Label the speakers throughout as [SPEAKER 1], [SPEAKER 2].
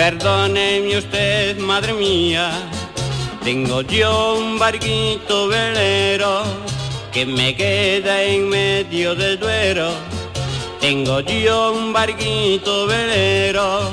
[SPEAKER 1] Perdóneme usted, madre mía, tengo yo un barquito velero que me queda en medio del duero. Tengo yo un barquito velero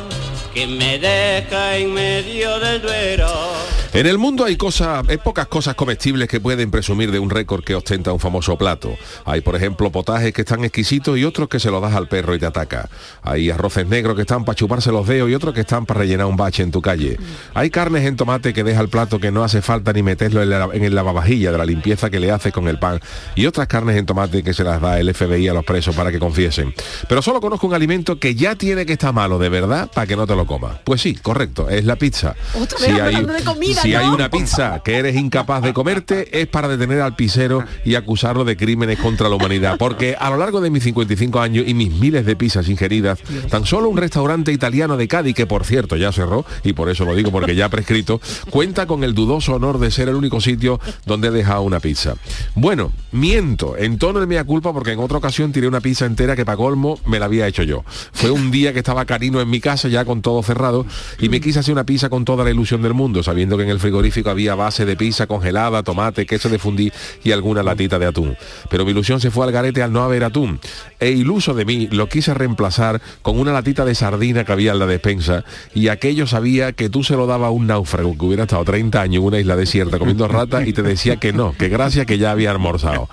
[SPEAKER 1] que me deja en medio del duero.
[SPEAKER 2] En el mundo hay cosas, hay pocas cosas comestibles que pueden presumir de un récord que ostenta un famoso plato. Hay, por ejemplo, potajes que están exquisitos y otros que se los das al perro y te ataca. Hay arroces negros que están para chuparse los dedos y otros que están para rellenar un bache en tu calle. Hay carnes en tomate que deja el plato que no hace falta ni meterlo en, la- en el lavavajilla de la limpieza que le haces con el pan. Y otras carnes en tomate que se las da el FBI a los presos para que confiesen. Pero solo conozco un alimento que ya tiene que estar malo de verdad para que no te lo comas. Pues sí, correcto, es la pizza.
[SPEAKER 3] Otra vez hablando de comida,
[SPEAKER 2] si hay una pizza que eres incapaz de comerte, es para detener al pisero y acusarlo de crímenes contra la humanidad. Porque a lo largo de mis 55 años y mis miles de pizzas ingeridas, tan solo un restaurante italiano de Cádiz, que por cierto ya cerró, y por eso lo digo porque ya ha prescrito, cuenta con el dudoso honor de ser el único sitio donde he dejado una pizza. Bueno, miento, en tono de mea culpa porque en otra ocasión tiré una pizza entera que para colmo me la había hecho yo. Fue un día que estaba Carino en mi casa ya con todo cerrado y me quise hacer una pizza con toda la ilusión del mundo, sabiendo que en el frigorífico había base de pizza congelada, tomate, queso de fundí y alguna latita de atún. Pero mi ilusión se fue al garete al no haber atún. E iluso de mí lo quise reemplazar con una latita de sardina que había en la despensa y aquello sabía que tú se lo daba a un náufrago que hubiera estado 30 años en una isla desierta comiendo ratas y te decía que no, que gracias que ya había almorzado.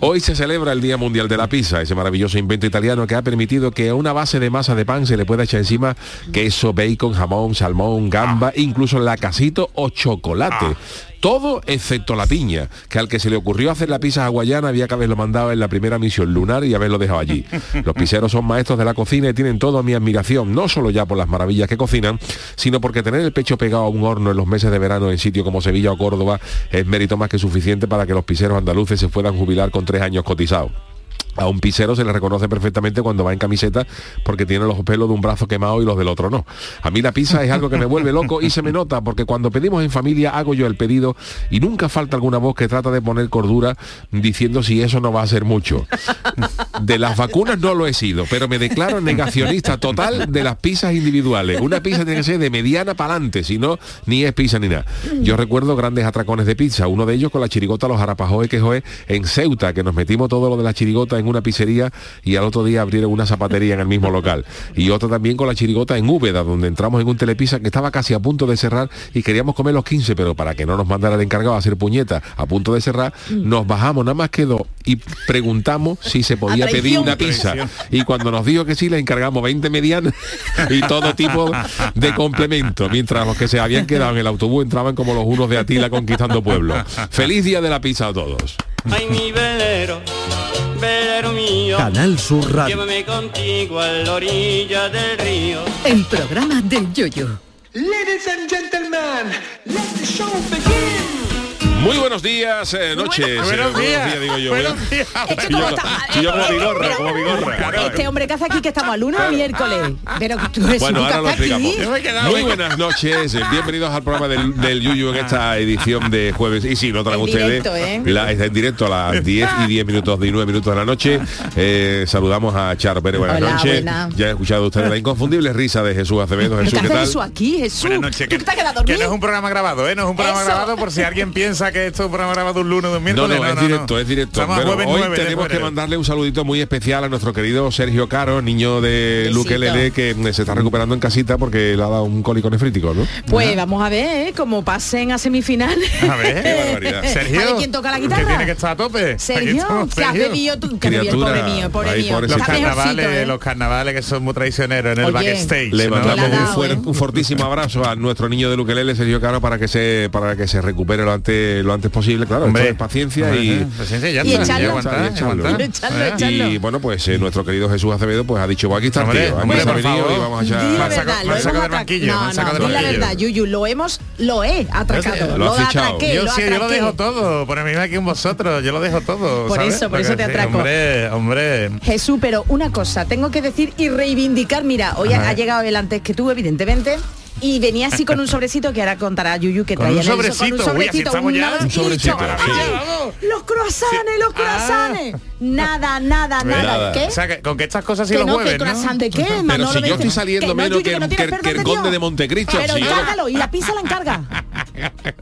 [SPEAKER 2] Hoy se celebra el Día Mundial de la Pizza, ese maravilloso invento italiano que ha permitido que a una base de masa de pan se le pueda echar encima queso, bacon, jamón, salmón, gamba, incluso lacasito o chocolate. Todo excepto la piña, que al que se le ocurrió hacer la pizza hawaiana había que haberlo mandado en la primera misión lunar y haberlo dejado allí. Los pizzeros son maestros de la cocina y tienen toda mi admiración, no solo ya por las maravillas que cocinan, sino porque tener el pecho pegado a un horno en los meses de verano en sitios como Sevilla o Córdoba es mérito más que suficiente para que los pizzeros andaluces se puedan jubilar con tres años cotizados. A un pisero se le reconoce perfectamente cuando va en camiseta porque tiene los pelos de un brazo quemado y los del otro no. A mí la pizza es algo que me vuelve loco y se me nota porque cuando pedimos en familia hago yo el pedido y nunca falta alguna voz que trata de poner cordura diciendo si eso no va a ser mucho. De las vacunas no lo he sido, pero me declaro negacionista total de las pizzas individuales. Una pizza tiene que ser de mediana para adelante, si no, ni es pizza ni nada. Yo recuerdo grandes atracones de pizza, uno de ellos con la chirigota Los Arapajoes que en Ceuta, que nos metimos todo lo de la chirigota en una pizzería y al otro día abrieron una zapatería en el mismo local. Y otro también con la chirigota en Úbeda, donde entramos en un telepizza que estaba casi a punto de cerrar y queríamos comer los 15, pero para que no nos mandara el encargado a hacer puñetas a punto de cerrar, nos bajamos, nada más quedó y preguntamos si se podía pedir una pizza. Y cuando nos dijo que sí, le encargamos 20 medianas y todo tipo de complementos, mientras los que se habían quedado en el autobús entraban como los unos de Atila conquistando pueblos. Feliz día de la pizza a todos.
[SPEAKER 1] Ay, mi velero, velero mío.
[SPEAKER 4] Canal Sur Radio.
[SPEAKER 1] Llévame contigo a la orilla del río.
[SPEAKER 5] El programa del Yoyo.
[SPEAKER 6] Ladies and gentlemen, let the show begin.
[SPEAKER 2] Muy buenos días, eh, noches.
[SPEAKER 7] Buenos
[SPEAKER 2] eh,
[SPEAKER 7] días.
[SPEAKER 2] digo yo.
[SPEAKER 7] Buenos días.
[SPEAKER 3] Es que
[SPEAKER 2] Y yo-
[SPEAKER 3] como está-
[SPEAKER 2] y yo como bigorra, como bigorra.
[SPEAKER 3] Este hombre que hace aquí que estamos al lunes o miércoles. Pero tú Jesús,
[SPEAKER 2] Bueno, ahora lo explicamos. Muy buenas noches, eh, bienvenidos al programa del, del Yuyu en esta edición de jueves. Y sí, lo traen
[SPEAKER 3] En
[SPEAKER 2] ustedes.
[SPEAKER 3] directo, ¿eh?
[SPEAKER 2] La- está en directo a las 10 y 10 minutos, 19 minutos de la noche. Eh, saludamos a Charo Pérez, buenas
[SPEAKER 3] Hola,
[SPEAKER 2] noches.
[SPEAKER 3] buena.
[SPEAKER 2] Ya he escuchado ustedes la inconfundible risa de Jesús Acevedo.
[SPEAKER 3] ¿Qué
[SPEAKER 2] Jesús, ¿qué tal?
[SPEAKER 3] eso aquí, Jesús?
[SPEAKER 7] Buenas noches.
[SPEAKER 3] ¿Tú que te has quedado a
[SPEAKER 7] que
[SPEAKER 3] dormir?
[SPEAKER 7] no es un programa grabado, ¿eh? No es un programa
[SPEAKER 3] Eso.
[SPEAKER 7] grabado por si alguien piensa que esto programa grabado un lunes un
[SPEAKER 2] No,
[SPEAKER 7] miércoles.
[SPEAKER 2] no, es directo, es directo. Bueno,
[SPEAKER 7] jueves
[SPEAKER 2] hoy
[SPEAKER 7] 9 de
[SPEAKER 2] tenemos que mandarle un saludito muy especial a nuestro querido Sergio Caro, niño de
[SPEAKER 3] Besito.
[SPEAKER 2] Luque Lele, que mm, se está recuperando en casita porque le ha dado un cólico nefrítico, ¿no?
[SPEAKER 3] Pues vamos a ver, ¿eh? como pasen a semifinal.
[SPEAKER 7] A ver,
[SPEAKER 2] Qué barbaridad.
[SPEAKER 7] Sergio.
[SPEAKER 3] A ver quién toca la
[SPEAKER 7] Que
[SPEAKER 3] guitarra.
[SPEAKER 7] tiene que estar a tope.
[SPEAKER 3] Sergio, que has bebido tú, que bebido, pobre mío, pobre
[SPEAKER 2] Ay,
[SPEAKER 3] mío.
[SPEAKER 7] Los carnavales,
[SPEAKER 3] ¿eh?
[SPEAKER 7] los carnavales que son muy traicioneros en el
[SPEAKER 3] Oye,
[SPEAKER 7] backstage.
[SPEAKER 2] Le
[SPEAKER 7] ¿no?
[SPEAKER 2] mandamos
[SPEAKER 3] ha
[SPEAKER 2] un,
[SPEAKER 3] dado,
[SPEAKER 2] fuer-
[SPEAKER 3] ¿eh?
[SPEAKER 2] un fortísimo abrazo a nuestro niño de Luquelele, Sergio Caro, para que se para que se recupere lo antes lo antes posible. Claro,
[SPEAKER 7] Hombre,
[SPEAKER 2] esto es paciencia
[SPEAKER 7] hombre,
[SPEAKER 2] y,
[SPEAKER 7] paciencia y ya
[SPEAKER 3] Y
[SPEAKER 7] está, y aguantar,
[SPEAKER 2] Y
[SPEAKER 7] aguantar.
[SPEAKER 2] Bueno, pues eh, nuestro querido Jesús Acevedo pues ha dicho, pues aquí está el
[SPEAKER 7] Hombre,
[SPEAKER 2] tío, aquí
[SPEAKER 7] favor.
[SPEAKER 2] y vamos a echar...
[SPEAKER 7] Del banquillo,
[SPEAKER 3] No, no, di la verdad, Yuyu, lo hemos, lo he atracado.
[SPEAKER 2] Lo
[SPEAKER 3] atraqué,
[SPEAKER 7] Yo
[SPEAKER 3] lo
[SPEAKER 7] sí, yo lo dejo todo, por mí aquí con vosotros, yo lo dejo todo.
[SPEAKER 3] Por
[SPEAKER 7] ¿sabes?
[SPEAKER 3] eso, por eso te atraco.
[SPEAKER 7] Hombre, hombre.
[SPEAKER 3] Jesús, pero una cosa, tengo que decir y reivindicar, mira, hoy ha, llegado él antes que tú, evidentemente. Y venía así con un sobrecito que ahora contará Yuyu que traía
[SPEAKER 7] un
[SPEAKER 3] el- con un
[SPEAKER 7] sobrecito, uy,
[SPEAKER 3] sobrecito,
[SPEAKER 7] Un
[SPEAKER 3] y
[SPEAKER 2] sobrecito.
[SPEAKER 3] "Ay, los croissants, los croissants. Nada, nada, nada.
[SPEAKER 2] Nada.
[SPEAKER 3] ¿Qué?
[SPEAKER 7] O sea, que con que estas cosas sí
[SPEAKER 3] que
[SPEAKER 7] los
[SPEAKER 3] no,
[SPEAKER 7] jueves,
[SPEAKER 3] que
[SPEAKER 7] ¿no?
[SPEAKER 3] croissant de qué,
[SPEAKER 2] Pero
[SPEAKER 3] Manolo
[SPEAKER 2] si yo estoy saliendo
[SPEAKER 3] no,
[SPEAKER 2] menos que,
[SPEAKER 3] no
[SPEAKER 2] que- el
[SPEAKER 3] de
[SPEAKER 2] conde de Montecristo.
[SPEAKER 3] Pero
[SPEAKER 2] si
[SPEAKER 3] encárgalo, y la pizza la encarga.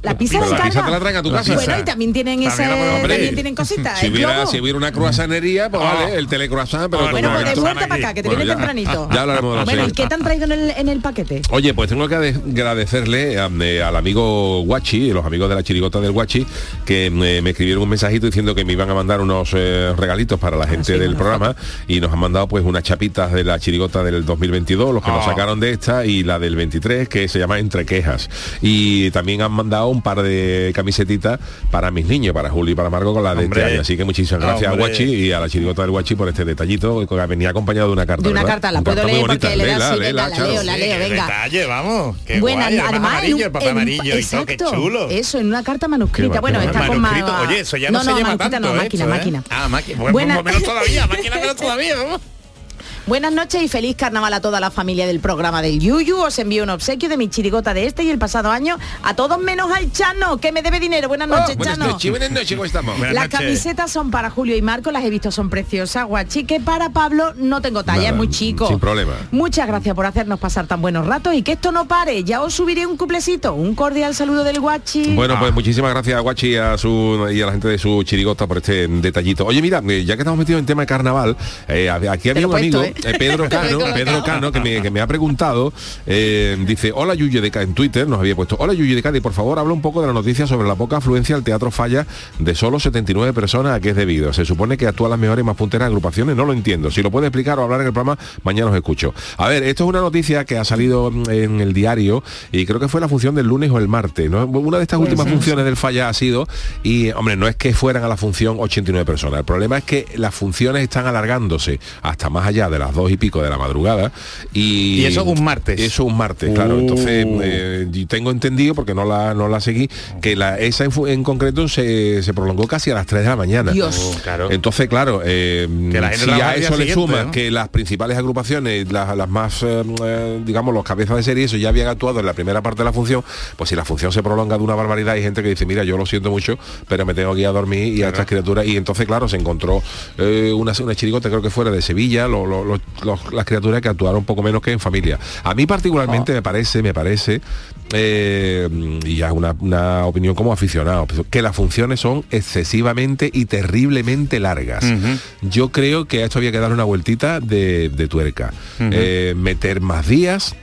[SPEAKER 3] La pizza
[SPEAKER 2] Pero
[SPEAKER 3] la
[SPEAKER 2] la pizza
[SPEAKER 3] encarga.
[SPEAKER 2] te la traen a tu casa.
[SPEAKER 3] Bueno, y también tienen ese, también tienen cositas.
[SPEAKER 2] Si
[SPEAKER 3] el
[SPEAKER 2] hubiera, si hubiera una croissanería, pues
[SPEAKER 7] Oh.
[SPEAKER 2] vale, el telecroissant, pero
[SPEAKER 7] Oh,
[SPEAKER 3] Bueno, pues de vuelta para acá, que te
[SPEAKER 2] Bueno,
[SPEAKER 3] viene tempranito.
[SPEAKER 2] ya hablaremos de la
[SPEAKER 3] Bueno, ¿y qué te han traído en el, en el paquete?
[SPEAKER 2] Oye, pues tengo que ade- agradecerle a- eh, al amigo Guachi, los amigos de la chirigota del Guachi, que eh, me escribieron un mensajito diciendo que me iban a mandar unos eh, regalitos para la gente
[SPEAKER 3] sí,
[SPEAKER 2] del programa y nos han mandado pues unas chapitas de la chirigota del 2022, los que nos
[SPEAKER 7] Oh.
[SPEAKER 2] sacaron de esta y la del 23 que se llama Entre Quejas. Y también han mandado un par de camisetitas para mis niños, para Julio y para Marco con la de
[SPEAKER 7] Hombre.
[SPEAKER 2] este año. Así que muchísimas gracias
[SPEAKER 7] Hombre.
[SPEAKER 2] a Guachi y a la chirigota del Guachi por este detallito que venía acompañado de una carta.
[SPEAKER 3] De una
[SPEAKER 2] ¿verdad?
[SPEAKER 3] carta, la puedo leer
[SPEAKER 2] bonita.
[SPEAKER 3] porque le da
[SPEAKER 2] Léela,
[SPEAKER 3] así,
[SPEAKER 2] léela,
[SPEAKER 3] venga, la
[SPEAKER 2] Charo.
[SPEAKER 3] leo, la leo,
[SPEAKER 7] Qué
[SPEAKER 3] venga.
[SPEAKER 7] detalle, vamos. Qué
[SPEAKER 3] Buena,
[SPEAKER 7] guay,
[SPEAKER 3] además, en
[SPEAKER 7] amarillo,
[SPEAKER 3] un-
[SPEAKER 7] el papel
[SPEAKER 3] en
[SPEAKER 7] amarillo y todo, qué
[SPEAKER 3] exacto,
[SPEAKER 7] chulo.
[SPEAKER 3] Eso, en una carta manuscrita. Bueno, está con ma-
[SPEAKER 7] Oye, eso ya no,
[SPEAKER 3] no,
[SPEAKER 7] se llama
[SPEAKER 3] manuscrita
[SPEAKER 7] tanto,
[SPEAKER 3] no,
[SPEAKER 7] ¿eh?
[SPEAKER 3] máquina,
[SPEAKER 7] Esto, ¿eh?
[SPEAKER 3] máquina.
[SPEAKER 7] Ah, máquina. Pues,
[SPEAKER 3] Buena-
[SPEAKER 7] pues menos todavía, máquina menos todavía, vamos.
[SPEAKER 3] Buenas noches y feliz carnaval a toda la familia del programa del Yuyu. Os envío un obsequio de mi chirigota de este y el pasado año a todos menos al Chano, que me debe dinero. Buenas noches,
[SPEAKER 2] Oh, Buenas
[SPEAKER 3] Chano.
[SPEAKER 2] noches, buenas noches, ¿cómo estamos?
[SPEAKER 7] Buenas
[SPEAKER 3] Las
[SPEAKER 7] noches.
[SPEAKER 3] camisetas son para Julio y Marco, las he visto, son preciosas, guachi, que para Pablo no tengo talla,
[SPEAKER 2] Nada,
[SPEAKER 3] es muy chico.
[SPEAKER 2] sin problema.
[SPEAKER 3] Muchas gracias por hacernos pasar tan buenos ratos y que esto no pare. Ya os subiré un cuplecito. Un cordial saludo del guachi.
[SPEAKER 2] Bueno,
[SPEAKER 7] Ah.
[SPEAKER 2] pues muchísimas gracias a Guachi y a, su, y a la gente de su chirigota por este detallito. Oye, mira, eh, ya que estamos metidos en tema de carnaval, eh, aquí había un amigo,
[SPEAKER 3] ¿eh?
[SPEAKER 2] Eh, Pedro Cano. Pedro Cano, que me, que me ha preguntado, eh, dice, hola Yuyu de en Twitter nos había puesto, hola Yuyu de Cádiz, por favor, habla un poco de la noticia sobre la poca afluencia al Teatro Falla de solo 79 personas, ¿a qué es debido? Se supone que actúan las mejores y más punteras agrupaciones, no lo entiendo. Si lo puede explicar o hablar en el programa, mañana os escucho. A ver, esto es una noticia que ha salido mm, en el diario y creo que fue la función del lunes o el martes, ¿no? Una de estas últimas funciones del Falla ha sido, y hombre, no es que fueran a la función 89 personas, el problema es que las funciones están alargándose hasta más allá de las dos y pico de la madrugada y,
[SPEAKER 7] Y eso un martes.
[SPEAKER 2] Eso un martes, claro.
[SPEAKER 7] Uh.
[SPEAKER 2] Entonces, eh, y tengo entendido, porque no la, no la seguí, que la, esa en, concreto se, se prolongó casi a las 3 de la mañana.
[SPEAKER 3] Dios.
[SPEAKER 7] Oh, claro.
[SPEAKER 2] Entonces, claro, eh, si a eso le suma
[SPEAKER 7] ¿no?
[SPEAKER 2] que las principales agrupaciones, las, las más, eh, eh, digamos, los cabezas de serie, eso ya habían actuado en la primera parte de la función, pues si la función se prolonga de una barbaridad, hay gente que dice, mira, yo lo siento mucho, pero me tengo que ir a dormir y a estas criaturas. Y entonces, claro, se encontró eh, una, una chirigota, creo que fuera de Sevilla, lo- lo- los- las criaturas que actuaron un poco menos que en familia. A mí
[SPEAKER 7] Ah.
[SPEAKER 2] particularmente me parece, me parece, eh, y ya una, una opinión como aficionado, que las funciones son excesivamente y terriblemente largas. Yo creo que a esto había que darle una vueltita de, de tuerca. Eh, meter más días.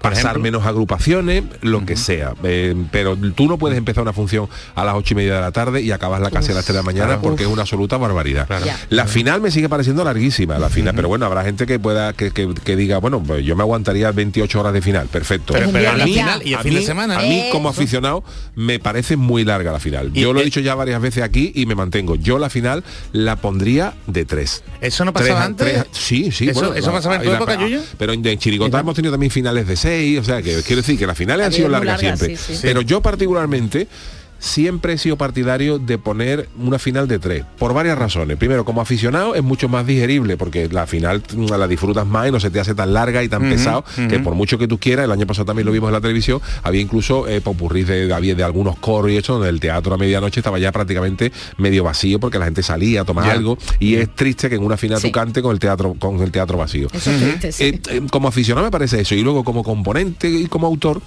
[SPEAKER 2] Pasar
[SPEAKER 7] ejemplo.
[SPEAKER 2] menos agrupaciones, lo que sea. Eh, pero tú no puedes empezar una función a las ocho y media de la tarde y acabarla casi a las tres de la mañana
[SPEAKER 7] claro.
[SPEAKER 2] porque es una absoluta barbaridad. La final me sigue pareciendo larguísima, la final, pero bueno, habrá gente que pueda, que, que- que diga, bueno, pues yo me aguantaría 28 horas de final, perfecto.
[SPEAKER 7] Pero- a la
[SPEAKER 3] de día.
[SPEAKER 7] final y el
[SPEAKER 2] a
[SPEAKER 7] fin
[SPEAKER 2] mí,
[SPEAKER 7] de semana.
[SPEAKER 2] A mí como aficionado me parece muy larga la final.
[SPEAKER 7] Y-
[SPEAKER 2] Yo lo he dicho ya varias veces aquí y me mantengo. Yo la final la pondría de tres.
[SPEAKER 7] ¿Eso no pasaba
[SPEAKER 2] Tres-
[SPEAKER 7] antes?
[SPEAKER 2] tres- sí, sí.
[SPEAKER 7] ¿Eso- eso pasaba en tu
[SPEAKER 2] la-
[SPEAKER 7] época,
[SPEAKER 2] pero- en, en Chirigota hemos tenido también finales de seis, o sea que quiero decir que las finales han
[SPEAKER 3] Ha
[SPEAKER 2] sido largas
[SPEAKER 3] largas,
[SPEAKER 2] siempre.
[SPEAKER 3] sí, sí.
[SPEAKER 2] Pero yo particularmente siempre he sido partidario de poner una final de tres, por varias razones. Primero, como aficionado es mucho más digerible, porque la final mm, la disfrutas más y no se te hace tan larga y tan pesado, que por mucho que tú quieras, el año pasado también lo vimos en la televisión, había incluso eh, de, había de algunos coros y eso, donde el teatro a medianoche estaba ya prácticamente medio vacío porque la gente salía a tomar algo y es triste que en una final
[SPEAKER 3] Sí.
[SPEAKER 2] tú cante con el teatro, con el teatro vacío.
[SPEAKER 3] Eso es triste, sí.
[SPEAKER 2] Eh, eh, como aficionado me parece eso y luego como componente y como autor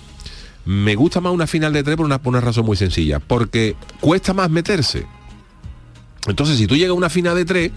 [SPEAKER 2] me gusta más una final de tres por una, por una razón muy sencilla, porque cuesta más meterse. Entonces, si tú llegas a una final de tres,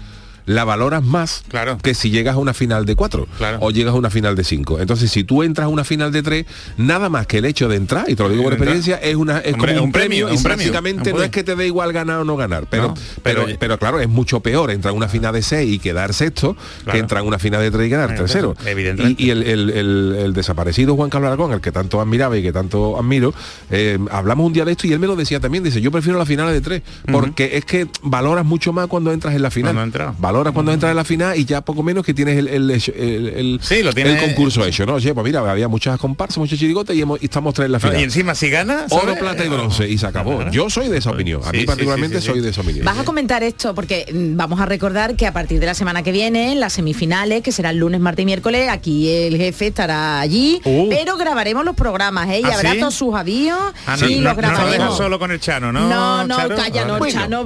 [SPEAKER 2] la valoras más
[SPEAKER 7] Claro.
[SPEAKER 2] que si llegas a una final de cuatro
[SPEAKER 7] Claro.
[SPEAKER 2] o llegas a una final de cinco. Entonces, si tú entras a una final de tres, nada más que el hecho de entrar, y te lo digo por experiencia, es una es
[SPEAKER 7] Hombre,
[SPEAKER 2] como un,
[SPEAKER 7] un premio,
[SPEAKER 2] premio, y
[SPEAKER 7] un premio,
[SPEAKER 2] básicamente
[SPEAKER 7] un
[SPEAKER 2] no es que te dé igual ganar o no ganar, pero,
[SPEAKER 7] No,
[SPEAKER 2] pero,
[SPEAKER 7] pero-
[SPEAKER 2] pero, claro, es mucho peor entrar a una final de seis y quedar sexto que entrar a una final de tres y quedar tercero.
[SPEAKER 7] evidentemente.
[SPEAKER 2] Y, y el, el- el- el desaparecido Juan Carlos Aragón, el que tanto admiraba y que tanto admiro, eh, hablamos un día de esto y él me lo decía también, dice, yo prefiero las finales de tres, porque es que valoras mucho más cuando entras en la final.
[SPEAKER 7] Cuando entras.
[SPEAKER 2] Valoras cuando entras en la final y ya poco menos que tienes el, el, hecho- el- el-
[SPEAKER 7] Sí, lo
[SPEAKER 2] el
[SPEAKER 7] tienes-
[SPEAKER 2] concurso hecho, ¿no? Oye, pues mira, había muchas comparsas, muchos chirigotes y, hemos- y estamos tres en la
[SPEAKER 7] No,
[SPEAKER 2] final.
[SPEAKER 7] y encima si gana,
[SPEAKER 2] Oro, plata y bronce y se acabó. Yo soy de esa opinión. A mí
[SPEAKER 7] sí,
[SPEAKER 2] particularmente
[SPEAKER 7] sí, sí, sí.
[SPEAKER 2] soy de esa opinión.
[SPEAKER 3] Vas a comentar esto porque mm, vamos a recordar que a partir de la semana que viene, las semifinales, que serán lunes, martes y miércoles, aquí el jefe estará allí,
[SPEAKER 7] Uh.
[SPEAKER 3] pero grabaremos los programas, ¿eh? Y
[SPEAKER 7] ¿Ah,
[SPEAKER 3] habrá
[SPEAKER 7] sí?
[SPEAKER 3] todos sus avíos
[SPEAKER 7] Ah,
[SPEAKER 3] y
[SPEAKER 7] no,
[SPEAKER 3] los
[SPEAKER 7] no, no
[SPEAKER 3] grabaremos.
[SPEAKER 7] dejas solo con el Chano, ¿no?
[SPEAKER 3] No, no, calla, no,
[SPEAKER 2] Bueno,
[SPEAKER 3] Chano.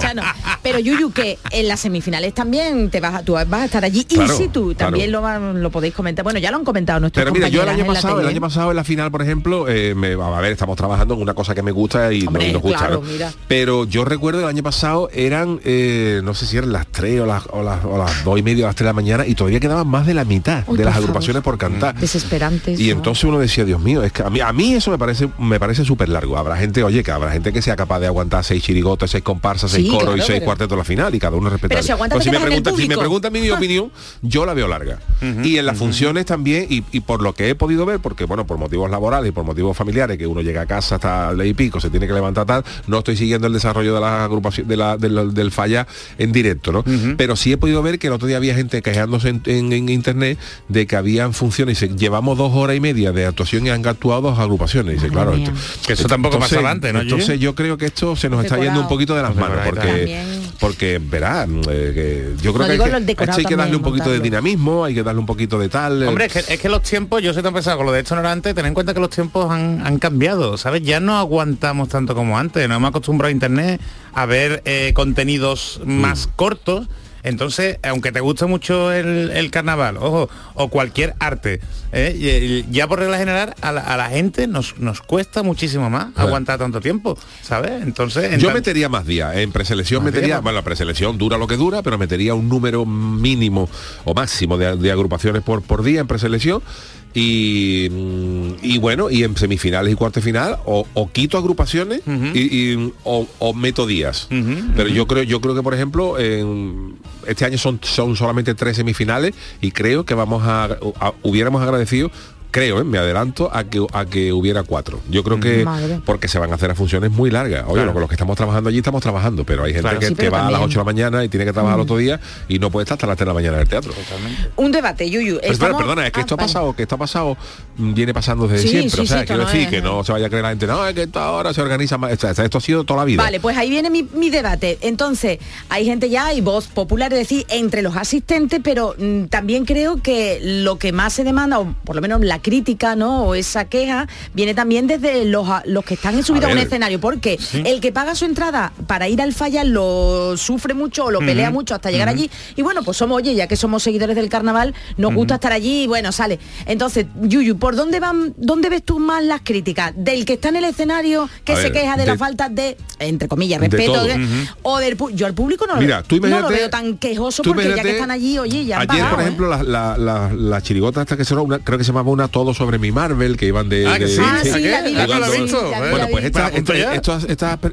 [SPEAKER 3] Chano. Pero Yuyu, que en las también te vas a, tú vas a estar allí.
[SPEAKER 2] Claro,
[SPEAKER 3] y si tú
[SPEAKER 2] claro.
[SPEAKER 3] también lo, van- lo podéis comentar. Bueno, ya lo han comentado nuestros
[SPEAKER 2] Pero mira, yo el año pasado, el año pasado en la final, por ejemplo, eh, me, a ver, estamos trabajando en una cosa que me gusta y, no-
[SPEAKER 3] Hombre,
[SPEAKER 2] y nos gusta.
[SPEAKER 3] claro.
[SPEAKER 2] Pero yo recuerdo el año pasado eran, eh, no sé si eran las 3 o las, o las, o las 2 y media o las 3 de la mañana y todavía quedaban más de la mitad
[SPEAKER 3] Uy,
[SPEAKER 2] de las agrupaciones por cantar.
[SPEAKER 3] Desesperantes.
[SPEAKER 2] Y
[SPEAKER 3] ¿no?
[SPEAKER 2] entonces uno decía, Dios mío, es que a mí, a mí eso me parece me parece súper largo. Habrá gente, oye, que habrá gente que sea capaz de aguantar seis chirigotas, seis comparsas, seis
[SPEAKER 3] Sí,
[SPEAKER 2] coros
[SPEAKER 3] claro,
[SPEAKER 2] y seis
[SPEAKER 3] pero-
[SPEAKER 2] cuartetos a la final y cada uno.
[SPEAKER 3] Pero aguanta,
[SPEAKER 2] Pues si, me preguntan, si me preguntan mi opinión, yo la veo larga. y en las funciones también, y, y por lo que he podido ver, porque bueno, por motivos laborales y por motivos familiares, que uno llega a casa hasta ley y pico, se tiene que levantar tal, no estoy siguiendo el desarrollo de la agrupación de la, del, del falla en directo, ¿no? Pero sí he podido ver que el otro día había gente quejándose en, en- en internet de que habían funciones, y dice, llevamos dos horas y media de actuación y han actuado dos agrupaciones. Y dice, claro, esto,
[SPEAKER 7] Que eso tampoco
[SPEAKER 2] entonces-
[SPEAKER 7] pasaba antes, ¿no?
[SPEAKER 2] Entonces yo creo que esto se nos está yendo un poquito de las manos,
[SPEAKER 7] Decorado,
[SPEAKER 2] porque,
[SPEAKER 3] También.
[SPEAKER 2] Porque verá, eh, que yo creo
[SPEAKER 3] No,
[SPEAKER 2] que, hay que, hay darle un poquito de dinamismo, hay que darle un poquito de tal. eh,
[SPEAKER 7] Hombre, es que, es que los tiempos, yo soy tan pesado con lo de esto no era antes, ten en cuenta que los tiempos han, han cambiado, ¿sabes? Ya no aguantamos tanto como antes, nos hemos acostumbrado a internet a ver eh, contenidos más cortos. Entonces, aunque te guste mucho el, el carnaval, ojo, o cualquier arte, ¿eh? ya por regla general a la, a la gente nos, nos cuesta muchísimo más aguantar tanto tiempo, ¿sabes? Entonces, en
[SPEAKER 2] Yo metería más días. En preselección metería,
[SPEAKER 7] días.
[SPEAKER 2] bueno, la preselección dura lo que dura, pero metería un número mínimo o máximo de, de agrupaciones por, por día en preselección. Y, mm, y bueno, y en semifinales y cuarto de final, o, o quito agrupaciones y, y- o, o meto días. Pero yo creo, yo creo que por ejemplo, en- este año son, son solamente tres semifinales y creo que vamos a, a- hubiéramos agradecido creo, ¿eh? me adelanto a que a que hubiera cuatro. Yo creo que
[SPEAKER 3] Madre.
[SPEAKER 2] porque se van a hacer a funciones muy largas. Oye,
[SPEAKER 7] Claro.
[SPEAKER 2] lo- los que estamos trabajando allí estamos trabajando, pero hay gente
[SPEAKER 7] Claro.
[SPEAKER 2] que,
[SPEAKER 3] Sí,
[SPEAKER 2] que va a las
[SPEAKER 3] también-
[SPEAKER 2] 8 de la mañana y tiene que trabajar el otro día y no puede estar hasta las 3 de la mañana en el teatro.
[SPEAKER 3] Un debate, Yuyu.
[SPEAKER 2] Pero,
[SPEAKER 3] Estamos-
[SPEAKER 2] perdona, es que
[SPEAKER 3] Ah,
[SPEAKER 2] esto ha pasado, que esto ha pasado, mm, viene pasando desde
[SPEAKER 3] Sí,
[SPEAKER 2] siempre.
[SPEAKER 3] sí,
[SPEAKER 2] o sea,
[SPEAKER 3] sí,
[SPEAKER 2] quiero
[SPEAKER 3] no
[SPEAKER 2] decir
[SPEAKER 3] es-
[SPEAKER 2] que no se vaya a creer la gente, no, es que esto ahora se organiza más. Esto, esto ha sido toda la vida.
[SPEAKER 3] Vale, pues ahí viene mi, mi debate. Entonces, hay gente ya, hay voz popular, es decir, entre los asistentes, pero mm, también creo que lo que más se demanda, o por lo menos la crítica, ¿no? O esa queja, viene también desde los, a- los que están subidos a, un
[SPEAKER 2] ver,
[SPEAKER 3] escenario, porque el que paga su entrada para ir al falla lo sufre mucho o lo pelea mucho hasta llegar allí. Y bueno, pues somos, oye, ya que somos seguidores del carnaval, nos gusta estar allí y bueno, sale. Entonces, Yuyu, ¿por dónde van, dónde ves tú más las críticas? ¿Del que está en el escenario que
[SPEAKER 2] A
[SPEAKER 3] se
[SPEAKER 2] ver,
[SPEAKER 3] queja de, la
[SPEAKER 2] de-
[SPEAKER 3] falta de, entre comillas, respeto? de- O del yo al público no, lo
[SPEAKER 2] Mira, tú
[SPEAKER 3] no lo veo tan quejoso porque ya que están allí, oye, ya
[SPEAKER 2] Ayer,
[SPEAKER 3] pagado,
[SPEAKER 2] por
[SPEAKER 3] ¿eh?
[SPEAKER 2] ejemplo, la, la, la, la chirigota hasta que se una, creo que se llamaba una todo sobre mi Marvel, que iban de.
[SPEAKER 7] Bueno,
[SPEAKER 2] pues esta- estos,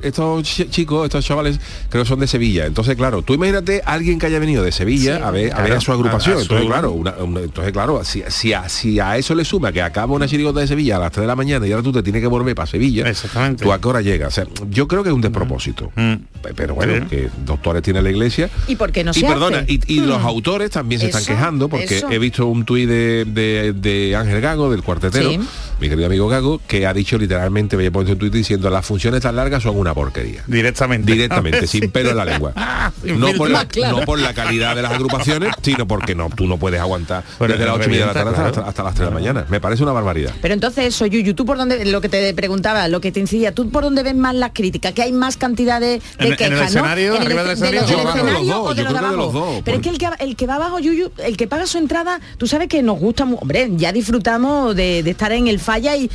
[SPEAKER 2] estos chi- chicos, estos chavales, creo que son de Sevilla. Entonces, claro, tú imagínate a alguien que haya venido de Sevilla
[SPEAKER 3] Sí,
[SPEAKER 2] a ver a, ver a su agrupación.
[SPEAKER 7] A- a su
[SPEAKER 2] entonces, claro,
[SPEAKER 7] agrupación.
[SPEAKER 2] una- una- entonces, claro, si, si, a, si a eso le suma que acaba una chirigota de Sevilla a las 3 de la mañana y ahora tú te tienes que volver para Sevilla,
[SPEAKER 7] Exactamente.
[SPEAKER 2] tú a qué hora llegas. O sea, yo creo que es un despropósito.
[SPEAKER 7] Mm.
[SPEAKER 2] Pe- Pero bueno,
[SPEAKER 7] Sí.
[SPEAKER 2] que doctores tiene la iglesia.
[SPEAKER 3] ¿Y por qué no
[SPEAKER 2] y
[SPEAKER 3] se
[SPEAKER 2] perdona,
[SPEAKER 3] hace?
[SPEAKER 2] y, y los
[SPEAKER 3] Mm.
[SPEAKER 2] autores también se están quejando porque
[SPEAKER 3] eso.
[SPEAKER 2] he visto un tuit de, de- de Ángel Gago, del cuartetero. Mi querido amigo Gago, que ha dicho literalmente, me he puesto un tuit diciendo las funciones tan largas son una porquería.
[SPEAKER 7] Directamente.
[SPEAKER 2] Directamente, sin pelo en la lengua.
[SPEAKER 7] Sin
[SPEAKER 2] No por, la,
[SPEAKER 3] claro.
[SPEAKER 2] no por la calidad de las agrupaciones, sino porque no, tú no puedes aguantar
[SPEAKER 7] Pero
[SPEAKER 2] desde las
[SPEAKER 7] te
[SPEAKER 2] ocho y media de la tarde
[SPEAKER 7] revienta,
[SPEAKER 2] hasta,
[SPEAKER 7] claro.
[SPEAKER 2] hasta las 3 de la mañana. Me parece una barbaridad.
[SPEAKER 3] Pero entonces eso, Yuyu, tú por dónde, lo que te preguntaba, lo que te incidía, tú por dónde ves más las críticas, que hay más cantidad de, de
[SPEAKER 7] En- en el
[SPEAKER 3] quejas, ¿no?
[SPEAKER 7] escenario,
[SPEAKER 3] En el
[SPEAKER 7] arriba del
[SPEAKER 3] de
[SPEAKER 7] escenario. de
[SPEAKER 2] los
[SPEAKER 3] escenario
[SPEAKER 2] dos,
[SPEAKER 3] o de
[SPEAKER 2] yo que los
[SPEAKER 3] abajo. Pero es que el que, el que va abajo, Yuyu, el que paga su entrada, tú sabes que nos gusta, hombre, ya disfrutamos de, de estar en el falla y,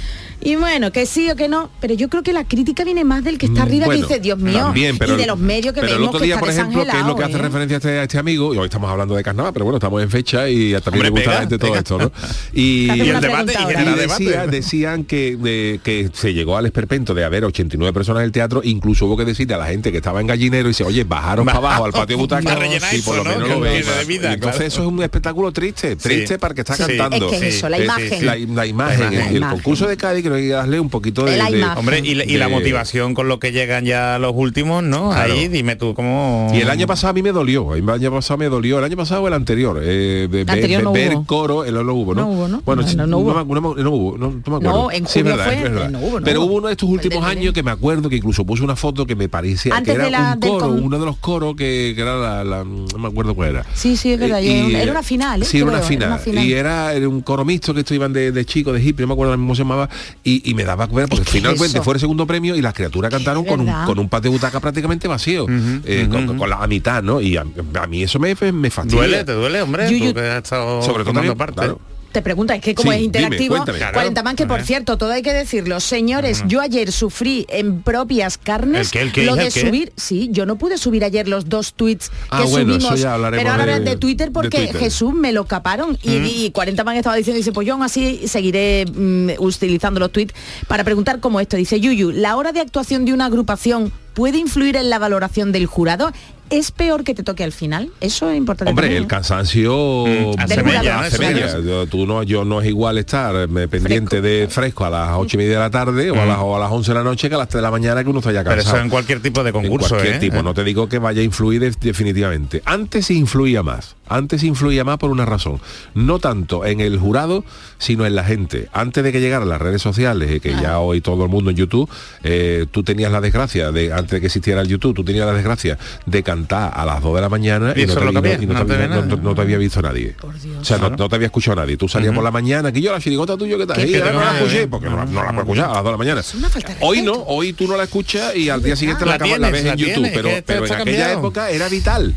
[SPEAKER 3] Y bueno, que sí o que no, pero yo creo que la crítica viene más del que está arriba
[SPEAKER 2] Mm, Bueno,
[SPEAKER 3] que dice, Dios mío,
[SPEAKER 2] también, pero
[SPEAKER 3] y de los medios que
[SPEAKER 2] pero
[SPEAKER 3] vemos
[SPEAKER 2] el otro
[SPEAKER 3] que
[SPEAKER 2] día,
[SPEAKER 3] está
[SPEAKER 2] por ejemplo, que es lo que hace
[SPEAKER 3] ¿eh?
[SPEAKER 2] referencia a este, a este amigo, y hoy estamos hablando de carnaval, pero bueno, estamos en fecha y también
[SPEAKER 7] Hombre,
[SPEAKER 2] me gusta a la
[SPEAKER 7] pega,
[SPEAKER 2] gente todo
[SPEAKER 7] pega.
[SPEAKER 2] esto, ¿no? Y,
[SPEAKER 7] Y el debate, y
[SPEAKER 2] y decía- decían que, de- que se llegó al esperpento de haber 89 personas en el teatro, incluso hubo que decirle a la gente que estaba en gallinero y dice, oye, bajaros para abajo al patio butaca y
[SPEAKER 7] eso,
[SPEAKER 2] por lo
[SPEAKER 7] ¿no?
[SPEAKER 2] menos lo veis. entonces
[SPEAKER 7] claro.
[SPEAKER 2] eso es un espectáculo triste, triste para el que está
[SPEAKER 7] Sí.
[SPEAKER 2] cantando.
[SPEAKER 3] Es que es eso, la imagen.
[SPEAKER 2] La, imagen, el concurso de Cádiz hay que darle un poquito de...
[SPEAKER 7] Hombre, y, la- y motivación con lo que llegan ya los últimos, ¿no?
[SPEAKER 2] Claro.
[SPEAKER 7] Ahí dime tú cómo.
[SPEAKER 2] Y el año pasado a mí me dolió, el año pasado me dolió, el año pasado o el anterior, eh, de,
[SPEAKER 3] El anterior no
[SPEAKER 2] ver
[SPEAKER 3] hubo.
[SPEAKER 2] coro, el no hubo, ¿no?
[SPEAKER 3] No hubo, ¿no?
[SPEAKER 2] Bueno,
[SPEAKER 3] No, hubo.
[SPEAKER 2] no no hubo, no, no me acuerdo.
[SPEAKER 3] No, en
[SPEAKER 2] Sí, es verdad,
[SPEAKER 3] fue,
[SPEAKER 2] es verdad.
[SPEAKER 3] no hubo, no
[SPEAKER 2] Pero
[SPEAKER 3] hubo.
[SPEAKER 2] uno de estos últimos años que me acuerdo que incluso puse una foto que me parecía
[SPEAKER 3] Antes
[SPEAKER 2] que era
[SPEAKER 3] la-
[SPEAKER 2] un coro,
[SPEAKER 3] con-
[SPEAKER 2] uno de los coros que, que era la, la- no me acuerdo cuál era.
[SPEAKER 3] Sí, sí, es verdad,
[SPEAKER 2] Eh,
[SPEAKER 3] era una- era una final, ¿eh?
[SPEAKER 2] Sí, era una, final.
[SPEAKER 3] era una final.
[SPEAKER 2] Y era, era un coro mixto que esto iban de, de chico, de hippie, no me acuerdo cómo se llamaba, y, y me daba cuenta porque
[SPEAKER 3] Es que
[SPEAKER 2] finalmente
[SPEAKER 3] eso-
[SPEAKER 2] fue el segundo premio y las criaturas cantaron con un, con un patio de butaca prácticamente vacío, eh, con, con la a mitad, ¿no? Y a, a mí eso me, me fastidia.
[SPEAKER 7] ¿Duele? ¿Te duele, hombre?
[SPEAKER 3] Yuyu-
[SPEAKER 7] Tú que has estado
[SPEAKER 2] Sobre todo también,
[SPEAKER 7] parte.
[SPEAKER 2] claro.
[SPEAKER 3] Te pregunta, es que como
[SPEAKER 2] Sí,
[SPEAKER 3] es
[SPEAKER 2] dime,
[SPEAKER 3] interactivo,
[SPEAKER 2] cuéntame. Claro.
[SPEAKER 3] 40 más que por cierto, todo hay que decirlo, señores, yo ayer sufrí en propias carnes
[SPEAKER 7] ¿El qué, el qué,
[SPEAKER 3] lo de
[SPEAKER 7] el
[SPEAKER 3] subir, sí, yo no pude subir ayer los dos tweets
[SPEAKER 2] Ah,
[SPEAKER 3] que
[SPEAKER 2] bueno,
[SPEAKER 3] subimos, pero ahora
[SPEAKER 2] de-
[SPEAKER 3] de, Twitter
[SPEAKER 2] de
[SPEAKER 3] porque
[SPEAKER 2] Twitter.
[SPEAKER 3] Jesús me lo caparon y,
[SPEAKER 7] Mm.
[SPEAKER 3] y 40 man estaba diciendo, dice, pues yo aún así seguiré mm, utilizando los tweets para preguntar cómo esto. Dice Yuyu, la hora de actuación de una agrupación puede influir en la valoración del jurado. ¿Es peor que te toque al final? Eso es importante.
[SPEAKER 2] Hombre,
[SPEAKER 3] también,
[SPEAKER 2] el
[SPEAKER 3] ¿eh?
[SPEAKER 2] cansancio
[SPEAKER 7] Mm, hace
[SPEAKER 3] Del
[SPEAKER 7] mella,
[SPEAKER 3] jurado,
[SPEAKER 7] ¿no?
[SPEAKER 2] hace
[SPEAKER 7] Eso
[SPEAKER 2] mella.
[SPEAKER 7] es.
[SPEAKER 2] Yo- tú no, yo no es igual estar eh, pendiente de fresco a las ocho y media de la tarde o, a las, o a las 11 de la noche que a las 3 de la mañana que uno está ya
[SPEAKER 7] Mm. Pero
[SPEAKER 2] cansado.
[SPEAKER 7] eso en cualquier tipo de
[SPEAKER 2] En
[SPEAKER 7] concurso,
[SPEAKER 2] cualquier
[SPEAKER 7] ¿eh?
[SPEAKER 2] tipo, no te digo que vaya a influir de- definitivamente. Antes influía más, antes influía más por una razón. No tanto en el jurado, sino en la gente. Antes de que llegaran las redes sociales, y que ya hoy todo el mundo en YouTube, eh, tú tenías la desgracia, de antes de que existiera el YouTube, tú tenías la desgracia de cantar a las 2 de la mañana
[SPEAKER 7] Y
[SPEAKER 2] y, no,
[SPEAKER 7] eso
[SPEAKER 2] te,
[SPEAKER 7] es lo que
[SPEAKER 2] y no-
[SPEAKER 7] había,
[SPEAKER 2] y no
[SPEAKER 7] no
[SPEAKER 2] te-
[SPEAKER 7] te había
[SPEAKER 2] no-
[SPEAKER 7] nada.
[SPEAKER 2] no- no te había visto nadie. O sea, no, no te había escuchado nadie. Tú salías por la mañana, que yo la chirigota tuyo que tal,
[SPEAKER 3] ¿Qué
[SPEAKER 2] ahora no la
[SPEAKER 7] te-
[SPEAKER 2] escuché, porque no, la- puedo escuchar a las 2 de la mañana. Hoy no, hoy tú no la escuchas y al día siguiente
[SPEAKER 7] La
[SPEAKER 2] la, acabas- la ves en YouTube, pero,
[SPEAKER 7] que
[SPEAKER 2] en aquella época era vital.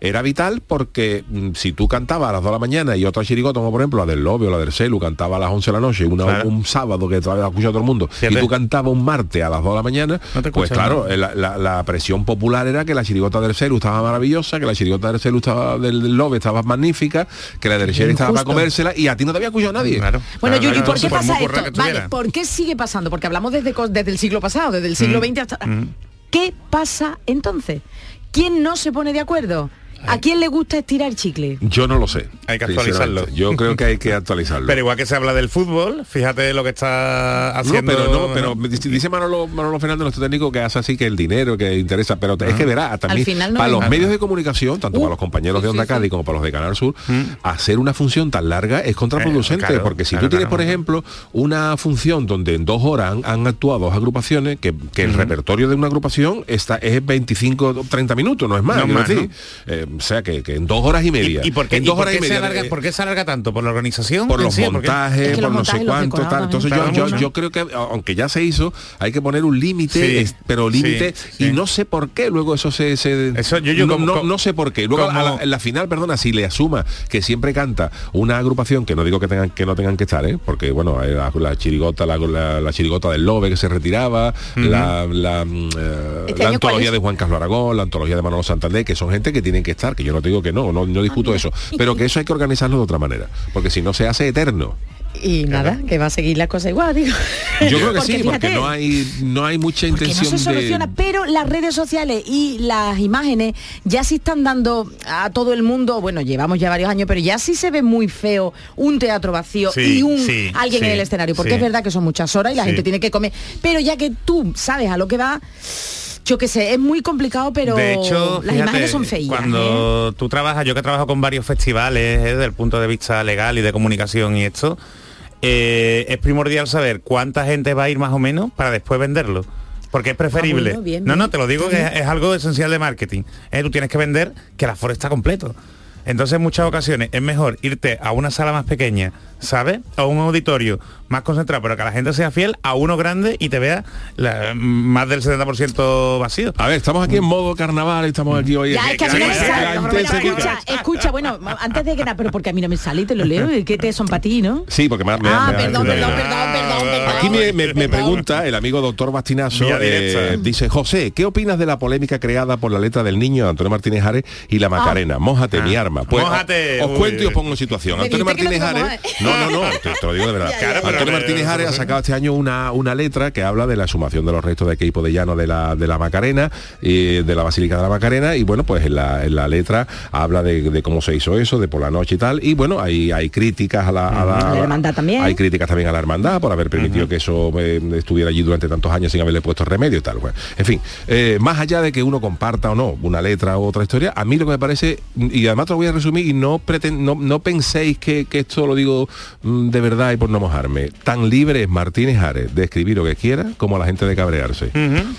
[SPEAKER 2] Era vital porque mm, si tú cantabas a las 2 de la mañana y otra chirigota, como por ejemplo la del Lobby o la del Celu, cantaba a las 11 de la noche, un sábado que todavía la escucha todo el mundo, y tú cantabas un martes a las 2 de la mañana, pues claro, eh, la presión popular era que la chirigota del Celu estaba maravillosa, que la chirigota del Celu estaba del, del Lobby estaba magnífica, que la del Sherry estaba para comérsela y a ti no te había escuchado nadie.
[SPEAKER 7] Claro.
[SPEAKER 3] Bueno,
[SPEAKER 7] Claro,
[SPEAKER 3] Yuyu, ¿por qué pasa esto? Vale. ¿por qué sigue pasando? Porque hablamos desde, desde el siglo pasado, desde el siglo XX hasta... ¿Qué pasa entonces? ¿Quién no se pone de acuerdo? ¿A quién le gusta estirar chicle?
[SPEAKER 2] Yo no lo sé.
[SPEAKER 7] Hay que actualizarlo.
[SPEAKER 2] Yo creo que hay que actualizarlo.
[SPEAKER 7] Pero igual que se habla del fútbol, fíjate lo que está
[SPEAKER 2] No,
[SPEAKER 7] haciendo.
[SPEAKER 2] pero no, pero dice Manolo, Manolo Fernández, nuestro técnico, que hace así que el dinero que interesa, pero es que verá, también
[SPEAKER 3] final no
[SPEAKER 2] para los
[SPEAKER 3] nada.
[SPEAKER 2] medios de comunicación, tanto
[SPEAKER 3] Uh,
[SPEAKER 2] para los compañeros de Onda
[SPEAKER 3] sí,
[SPEAKER 2] Cádiz como para los de Canal Sur, hacer una función tan larga es contraproducente,
[SPEAKER 7] Eh, claro,
[SPEAKER 2] porque si
[SPEAKER 7] claro,
[SPEAKER 2] tú tienes,
[SPEAKER 7] claro.
[SPEAKER 2] por ejemplo, una función donde en dos horas han, han actuado dos agrupaciones, que, que el repertorio de una agrupación está, es 25 o 30 minutos, no es más,
[SPEAKER 7] No
[SPEAKER 2] quiero
[SPEAKER 7] más,
[SPEAKER 2] decir. Eh, o sea, que, que en dos horas y media.
[SPEAKER 7] ¿Y, y por qué,
[SPEAKER 2] en
[SPEAKER 7] y
[SPEAKER 2] dos
[SPEAKER 7] por
[SPEAKER 2] horas
[SPEAKER 7] qué
[SPEAKER 2] y media.
[SPEAKER 7] se alarga,
[SPEAKER 2] eh,
[SPEAKER 7] por qué se alarga tanto? ¿Por la organización?
[SPEAKER 2] por los montajes,
[SPEAKER 3] Es que
[SPEAKER 2] por
[SPEAKER 3] los
[SPEAKER 2] no sé cuánto, tal. Entonces yo, yo, yo creo que aunque ya se hizo, hay que poner un límite,
[SPEAKER 7] Sí,
[SPEAKER 2] pero límite
[SPEAKER 7] sí,
[SPEAKER 2] y
[SPEAKER 7] sí.
[SPEAKER 2] no sé por qué luego eso se, se-
[SPEAKER 7] Eso yo- yo
[SPEAKER 2] no,
[SPEAKER 7] como-
[SPEAKER 2] no, sé por qué. Luego a la- en la final, perdona, si le asuma que siempre canta una agrupación que no digo que tengan que no tengan que estar, ¿eh? porque bueno, hay la, la chirigota, la, la- la chirigota del Lobe que se retiraba, la, la, mm, eh,
[SPEAKER 3] ¿Este
[SPEAKER 2] antología de Juan Carlos Aragón, la antología de Manolo Santander, que son gente que tienen que estar, que yo no te digo que no, no, no discuto
[SPEAKER 3] Ah,
[SPEAKER 2] eso, pero que eso hay que organizarlo de otra manera, porque si no se hace eterno.
[SPEAKER 3] Y nada, que va a seguir la cosa igual, digo.
[SPEAKER 2] Yo creo que sí, porque no hay no hay mucha
[SPEAKER 3] no
[SPEAKER 2] intención
[SPEAKER 3] se soluciona,
[SPEAKER 2] de
[SPEAKER 3] pero las redes sociales y las imágenes ya sí están dando a todo el mundo, bueno, llevamos ya varios años, pero ya sí se ve muy feo un teatro vacío
[SPEAKER 7] Sí,
[SPEAKER 3] y un
[SPEAKER 7] sí,
[SPEAKER 3] alguien
[SPEAKER 7] sí,
[SPEAKER 3] en el escenario, porque es verdad que son muchas horas y la gente tiene que comer, pero ya que tú sabes a lo que va, yo qué sé, es muy complicado, pero
[SPEAKER 7] de hecho,
[SPEAKER 3] las
[SPEAKER 7] fíjate,
[SPEAKER 3] imágenes son feías. ¿eh?
[SPEAKER 7] Cuando tú trabajas, yo que trabajo con varios festivales eh, desde el punto de vista legal y de comunicación y esto, eh, es primordial saber cuánta gente va a ir más o menos para después venderlo. Porque es preferible.
[SPEAKER 3] Ah, bueno, bien,
[SPEAKER 7] no, no, te lo digo que es, es algo esencial de marketing. Eh, tú tienes que vender que el aforo está completo. Entonces en muchas ocasiones es mejor irte a una sala más pequeña, ¿sabes? O a un auditorio más concentrado, pero que la gente sea fiel a uno grande y te vea la- más del 70% vacío.
[SPEAKER 2] A ver, estamos aquí en modo carnaval, estamos aquí hoy.
[SPEAKER 3] Ya, es que a mí no me
[SPEAKER 2] la
[SPEAKER 3] sale.
[SPEAKER 2] gente
[SPEAKER 3] Pero
[SPEAKER 2] se quita.
[SPEAKER 3] escucha, escucha, bueno, antes de que nada, pero porque a mí no me sale y te lo leo, y que te son para ti, ¿no?
[SPEAKER 2] Sí, porque me, me-
[SPEAKER 3] Ah,
[SPEAKER 2] me-
[SPEAKER 3] perdón,
[SPEAKER 2] me-
[SPEAKER 3] perdón, perdón, perdón, perdón.
[SPEAKER 2] Aquí me, me- me pregunta el amigo doctor Bastinazo, eh, dice, José, ¿qué opinas de la polémica creada por la letra del niño Antonio Martínez Ares y la Macarena? Mójate, mi arma. Pues
[SPEAKER 7] Mójate,
[SPEAKER 2] os cuento y os pongo en situación. Antonio Martínez Ares... No, no, no, te, te lo digo de verdad. Antonio Martínez Ares ha sacado este año una, una letra que habla de la exhumación de los restos de equipo de llano de la, de la Macarena, y de la Basílica de la Macarena, y bueno, pues en la, en la letra habla de, de cómo se hizo eso, de por la noche y tal, y bueno, hay, hay críticas a la, a la-
[SPEAKER 3] A la hermandad también.
[SPEAKER 2] Hay críticas también a la hermandad por haber permitido que eso eh, estuviera allí durante tantos años sin haberle puesto remedio y tal. Bueno, en fin, eh, más allá de que uno comparta o no una letra u otra historia, a mí lo que me parece, y además te lo voy a resumir, y no, preten- no, no penséis que, que esto lo digo mm, de verdad y por no mojarme, tan libre es Martínez Ares de escribir lo que quiera como la gente de cabrearse.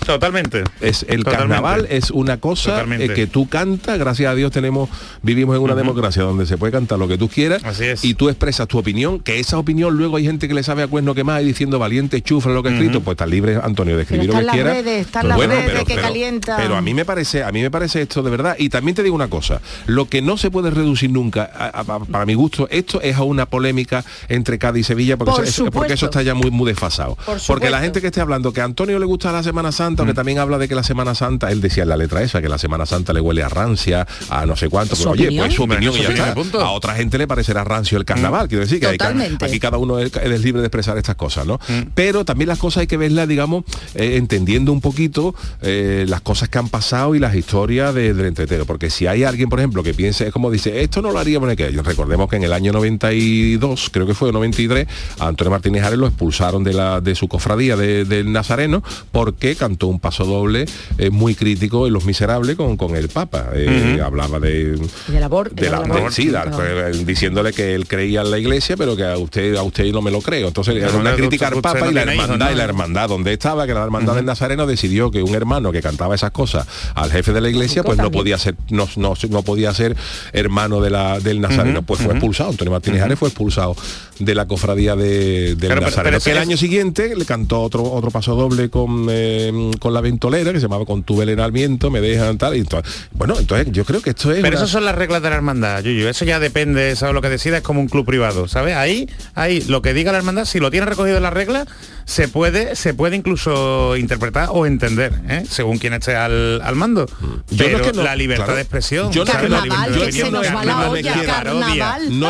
[SPEAKER 7] Totalmente.
[SPEAKER 2] Es el
[SPEAKER 7] Totalmente.
[SPEAKER 2] carnaval es una cosa eh, que tú cantas, gracias a Dios tenemos vivimos en una democracia donde se puede cantar lo que tú quieras
[SPEAKER 7] Así es.
[SPEAKER 2] y tú expresas tu opinión, que esa opinión luego hay gente que le sabe a cuerno que más y diciendo valiente, chufla lo que ha escrito, pues está libre Antonio de escribir
[SPEAKER 3] Pero
[SPEAKER 2] lo que quiera.
[SPEAKER 3] están
[SPEAKER 2] Pues
[SPEAKER 3] las
[SPEAKER 2] bueno,
[SPEAKER 3] redes
[SPEAKER 2] pero,
[SPEAKER 3] que
[SPEAKER 2] pero-
[SPEAKER 3] calientan.
[SPEAKER 2] pero a mí me parece, a mí me parece esto de verdad y también te digo una cosa, lo que no se puede reducir nunca a- a- para mi gusto, esto es a una polémica entre Cádiz y Sevilla porque,
[SPEAKER 3] Por
[SPEAKER 2] eso, porque eso está ya muy muy desfasado.
[SPEAKER 3] Por
[SPEAKER 2] Porque la gente que esté hablando que a Antonio le gusta la Semana Santa, o que también habla de que la Semana Santa, él decía en la letra esa, que la Semana Santa le huele a rancia, a no sé cuánto,
[SPEAKER 3] ¿Su
[SPEAKER 2] pero oye, pues su opinión y ya está. A otra gente le parecerá rancio el carnaval, quiero decir que hay aquí cada uno es, es libre de expresar estas cosas, ¿no? Pero también las cosas hay que verlas, digamos, eh, entendiendo un poquito eh, las cosas que han pasado y las historias de- del entretero, porque si hay alguien, por ejemplo, que piense, es como dice, esto no lo haríamos en que recordemos que en el año 92, creo que fue o 93, a Antonio Martínez Ares lo expulsaron de la de su cofradía de- del Nazareno porque cantó un paso doble eh, muy crítico en Los Miserables con, con el Papa. Eh, Hablaba de
[SPEAKER 3] De la abor-
[SPEAKER 2] de la-
[SPEAKER 3] del
[SPEAKER 2] de-
[SPEAKER 3] aborto.
[SPEAKER 2] sí, la- pues, diciéndole que él creía en la iglesia, pero que a usted a usted no me lo creo. Entonces era una crítica al Papa y la hermandad
[SPEAKER 7] ¿no?
[SPEAKER 2] y la hermandad donde estaba, que la hermandad del Nazareno decidió que un hermano que cantaba esas cosas al jefe de la iglesia, pues no podía ser, no, no, no podía ser hermano de la, del Nazareno. Pues fue expulsado. Antonio Martínez Ares fue expulsado de la cofradía de- del
[SPEAKER 7] Pero- pero-
[SPEAKER 2] Nazareno.
[SPEAKER 7] pero
[SPEAKER 2] que el año siguiente le cantó otro otro paso doble con, eh, con la ventolera, que se llamaba Con tu velera al viento, me dejan tal. Y entonces, bueno, entonces yo creo que esto es.
[SPEAKER 7] Pero
[SPEAKER 2] una-
[SPEAKER 7] esas son las reglas de la hermandad, Yuyu. Eso ya depende, ¿sabes? Lo que decida es como un club privado, ¿sabes? Ahí, ahí, lo que diga la hermandad, si lo tiene recogido en la regla, se puede, se puede incluso interpretar o entender, ¿eh? según quien esté al, al mando.
[SPEAKER 2] Yo no
[SPEAKER 7] Pero
[SPEAKER 2] es que no-
[SPEAKER 7] la libertad
[SPEAKER 2] claro.
[SPEAKER 7] de expresión.
[SPEAKER 2] Yo no es que
[SPEAKER 7] ¿sabes?
[SPEAKER 2] no-
[SPEAKER 3] que
[SPEAKER 2] es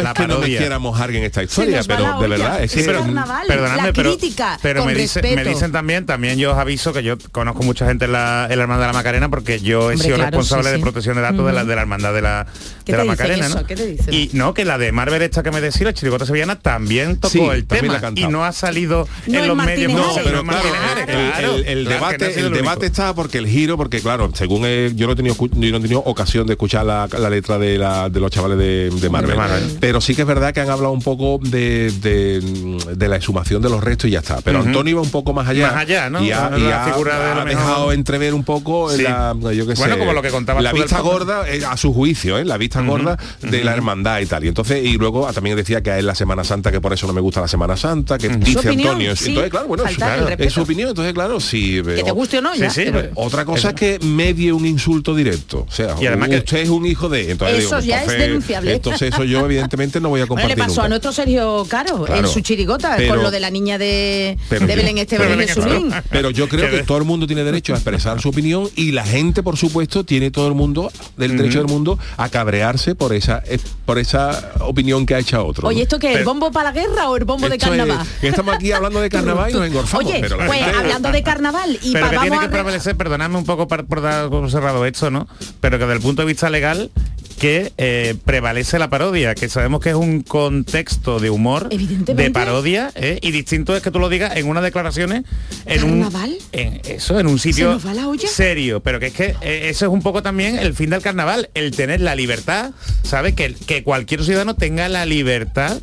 [SPEAKER 7] la
[SPEAKER 2] que no me quiera mojar en esta historia, pero de verdad es
[SPEAKER 3] Sí,
[SPEAKER 2] que
[SPEAKER 3] pero-
[SPEAKER 2] mm,
[SPEAKER 3] carnaval.
[SPEAKER 7] Perdonadme,
[SPEAKER 3] la
[SPEAKER 7] pero,
[SPEAKER 3] crítica,
[SPEAKER 7] pero
[SPEAKER 3] con
[SPEAKER 7] me, dice- me
[SPEAKER 3] respeto.
[SPEAKER 7] dicen también, también yo os aviso que yo conozco mucha gente en la, en la hermandad de la Macarena porque yo he
[SPEAKER 3] Hombre,
[SPEAKER 7] sido
[SPEAKER 3] claro,
[SPEAKER 7] responsable
[SPEAKER 3] sí,
[SPEAKER 7] de protección de datos de, la, de la hermandad de la,
[SPEAKER 3] ¿Qué
[SPEAKER 7] de la Macarena,
[SPEAKER 3] eso?
[SPEAKER 7] ¿no?
[SPEAKER 3] ¿Qué te dicen?
[SPEAKER 7] Y no, que la de Marvel esta que me decía, la chirigota sevillana, también tocó
[SPEAKER 2] Sí,
[SPEAKER 7] el tema y no ha salido en los
[SPEAKER 3] Martínez.
[SPEAKER 2] No, pero
[SPEAKER 7] es
[SPEAKER 2] claro, el, el- el debate, el debate está porque el giro, porque claro, según eh, yo no he tenido yo no he tenido ocasión de escuchar la, la letra de, la- de los chavales de, de Marvel, pero sí que es verdad que han hablado un poco de, de- de la exhumación de los restos y ya está. Pero. Antonio iba un poco más allá,
[SPEAKER 7] Más allá, ¿no?
[SPEAKER 2] y ha, y ha-
[SPEAKER 7] figura
[SPEAKER 2] dejado entrever un poco
[SPEAKER 7] Sí.
[SPEAKER 2] la, yo qué
[SPEAKER 7] Bueno,
[SPEAKER 2] sé,
[SPEAKER 7] como lo que contabas
[SPEAKER 2] la vista gorda eh, a su juicio, ¿eh? la vista gorda de la hermandad y tal. Y entonces y luego ah, también decía que a él la Semana Santa que por eso no me gusta la Semana Santa, que dice
[SPEAKER 3] opinión,
[SPEAKER 2] Antonio.
[SPEAKER 3] sí,
[SPEAKER 2] Entonces claro, bueno,
[SPEAKER 3] el
[SPEAKER 2] es su opinión. Entonces claro, si
[SPEAKER 3] Que te guste o no, ya.
[SPEAKER 7] Sí, sí,
[SPEAKER 3] pero-
[SPEAKER 2] otra cosa es que medie un insulto directo. O sea,
[SPEAKER 7] Y además que-
[SPEAKER 2] usted es un hijo de. Entonces,
[SPEAKER 3] Eso ya es denunciable.
[SPEAKER 2] Entonces eso yo evidentemente no voy a
[SPEAKER 3] Bueno,
[SPEAKER 2] compartir.
[SPEAKER 3] le pasó
[SPEAKER 2] nunca.
[SPEAKER 3] a nuestro Sergio Caro
[SPEAKER 2] Claro.
[SPEAKER 3] en su chirigota
[SPEAKER 2] Pero-
[SPEAKER 3] con lo de la niña de,
[SPEAKER 2] pero
[SPEAKER 3] de
[SPEAKER 2] yo-
[SPEAKER 3] Belén Esteban Jesulín.
[SPEAKER 7] Esteban.
[SPEAKER 2] Pero yo creo
[SPEAKER 7] Que de-
[SPEAKER 2] todo el mundo tiene derecho a expresar su opinión y la gente, por supuesto, tiene todo el mundo, del derecho del mundo, a cabrearse por esa eh, por esa opinión que ha hecho otro.
[SPEAKER 3] Oye. ¿esto qué es? ¿El bombo para la guerra o el bombo de
[SPEAKER 2] es-
[SPEAKER 3] carnaval?
[SPEAKER 2] estamos aquí hablando de carnaval y nos engorfamos.
[SPEAKER 3] Oye,
[SPEAKER 2] pero
[SPEAKER 3] pues
[SPEAKER 2] gente-
[SPEAKER 3] hablando de carnaval y
[SPEAKER 7] pero que tiene que
[SPEAKER 3] re-
[SPEAKER 7] prevalecer, perdonadme un poco por, por dar por cerrado esto, ¿no? Pero que desde el punto de vista legal que eh, prevalece la parodia, que sabemos que es un contexto de humor, de parodia, ¿eh? y distinto es que tú lo digas en unas declaraciones, en
[SPEAKER 3] ¿Carnaval?
[SPEAKER 7] un en eso, en un sitio serio, pero que es que eh, eso es un poco también el fin del carnaval, el tener la libertad, ¿sabes? Que, que cualquier ciudadano tenga la libertad.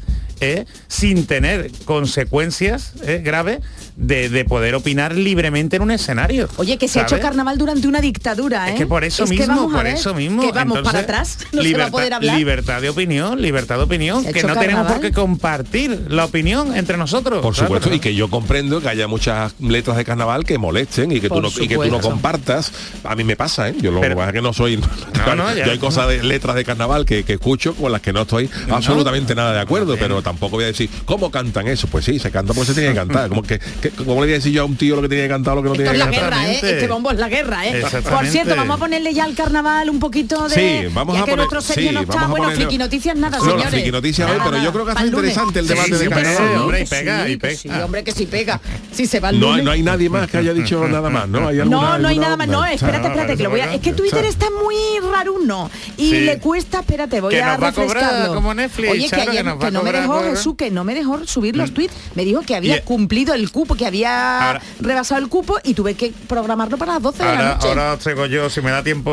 [SPEAKER 7] Sin tener consecuencias ¿eh? graves de, de poder opinar libremente en un escenario.
[SPEAKER 3] Oye, que se ha hecho carnaval durante una dictadura, ¿eh?
[SPEAKER 7] Es que por eso
[SPEAKER 3] Es que
[SPEAKER 7] mismo,
[SPEAKER 3] vamos a
[SPEAKER 7] por
[SPEAKER 3] ver
[SPEAKER 7] eso mismo.
[SPEAKER 3] Que vamos
[SPEAKER 7] Entonces,
[SPEAKER 3] para atrás, no se va a
[SPEAKER 7] libertad,
[SPEAKER 3] poder hablar.
[SPEAKER 7] Libertad de opinión, libertad de opinión, que no tenemos por qué compartir la opinión entre nosotros.
[SPEAKER 2] Por
[SPEAKER 7] ¿sabes?
[SPEAKER 2] supuesto, y que yo comprendo que haya muchas letras de carnaval que molesten y que, tú no, y que tú no
[SPEAKER 3] supuesto.
[SPEAKER 2] compartas. A mí me pasa, ¿eh? Yo lo
[SPEAKER 7] Pero-
[SPEAKER 2] que pasa es que no soy...
[SPEAKER 7] no, ya.
[SPEAKER 2] yo hay cosas de letras de carnaval que, que escucho con las que no estoy absolutamente nada de acuerdo, pero tampoco voy a decir, ¿cómo cantan eso? Pues sí, se canta porque se tiene que cantar. Como que, ¿Qué- ¿Cómo le voy a decir yo a un tío lo que tenía que cantar lo que no
[SPEAKER 3] Esto
[SPEAKER 2] tenía
[SPEAKER 3] es
[SPEAKER 2] que
[SPEAKER 3] la
[SPEAKER 2] cantar?
[SPEAKER 3] guerra, ¿eh? Este bombo es la guerra, ¿eh? Por cierto, vamos a ponerle ya al carnaval un poquito de...
[SPEAKER 2] Sí, vamos
[SPEAKER 3] ya
[SPEAKER 2] a
[SPEAKER 3] que
[SPEAKER 2] poner-
[SPEAKER 3] nuestro
[SPEAKER 2] sí,
[SPEAKER 3] no está, bueno,
[SPEAKER 2] ponerle-
[SPEAKER 3] friki noticias nada,
[SPEAKER 2] No,
[SPEAKER 3] señores.
[SPEAKER 2] friki noticias hoy, pero yo creo que ha
[SPEAKER 3] Pa'l
[SPEAKER 2] estado
[SPEAKER 3] lunes.
[SPEAKER 2] interesante el
[SPEAKER 7] Sí,
[SPEAKER 2] debate
[SPEAKER 7] sí,
[SPEAKER 2] de
[SPEAKER 7] hombre,
[SPEAKER 2] carnaval, ¿no?
[SPEAKER 7] hombre, y
[SPEAKER 3] que
[SPEAKER 7] pega, y pega.
[SPEAKER 3] Sí, hombre, que sí pega. Si se va el
[SPEAKER 2] No, hay-
[SPEAKER 3] lunes.
[SPEAKER 2] no hay nadie más que haya dicho nada más, ¿no? ¿Hay
[SPEAKER 3] No,
[SPEAKER 2] alguna-
[SPEAKER 3] no hay
[SPEAKER 2] alguna
[SPEAKER 3] nada más. No, espérate, espérate, que lo voy a... Es que Twitter está muy raruno y
[SPEAKER 7] Sí.
[SPEAKER 3] le cuesta, espérate, voy a refrescarlo.
[SPEAKER 7] como Netflix,
[SPEAKER 3] Oye, que no me dejó, Jesús, que no me dejó subir los tweets. Me dijo que había cumplido el cupo, que había
[SPEAKER 7] Ahora-
[SPEAKER 3] rebasado el cupo y tuve que programarlo para las 12 de la
[SPEAKER 7] Ahora,
[SPEAKER 3] noche.
[SPEAKER 7] ahora os traigo yo, si me da tiempo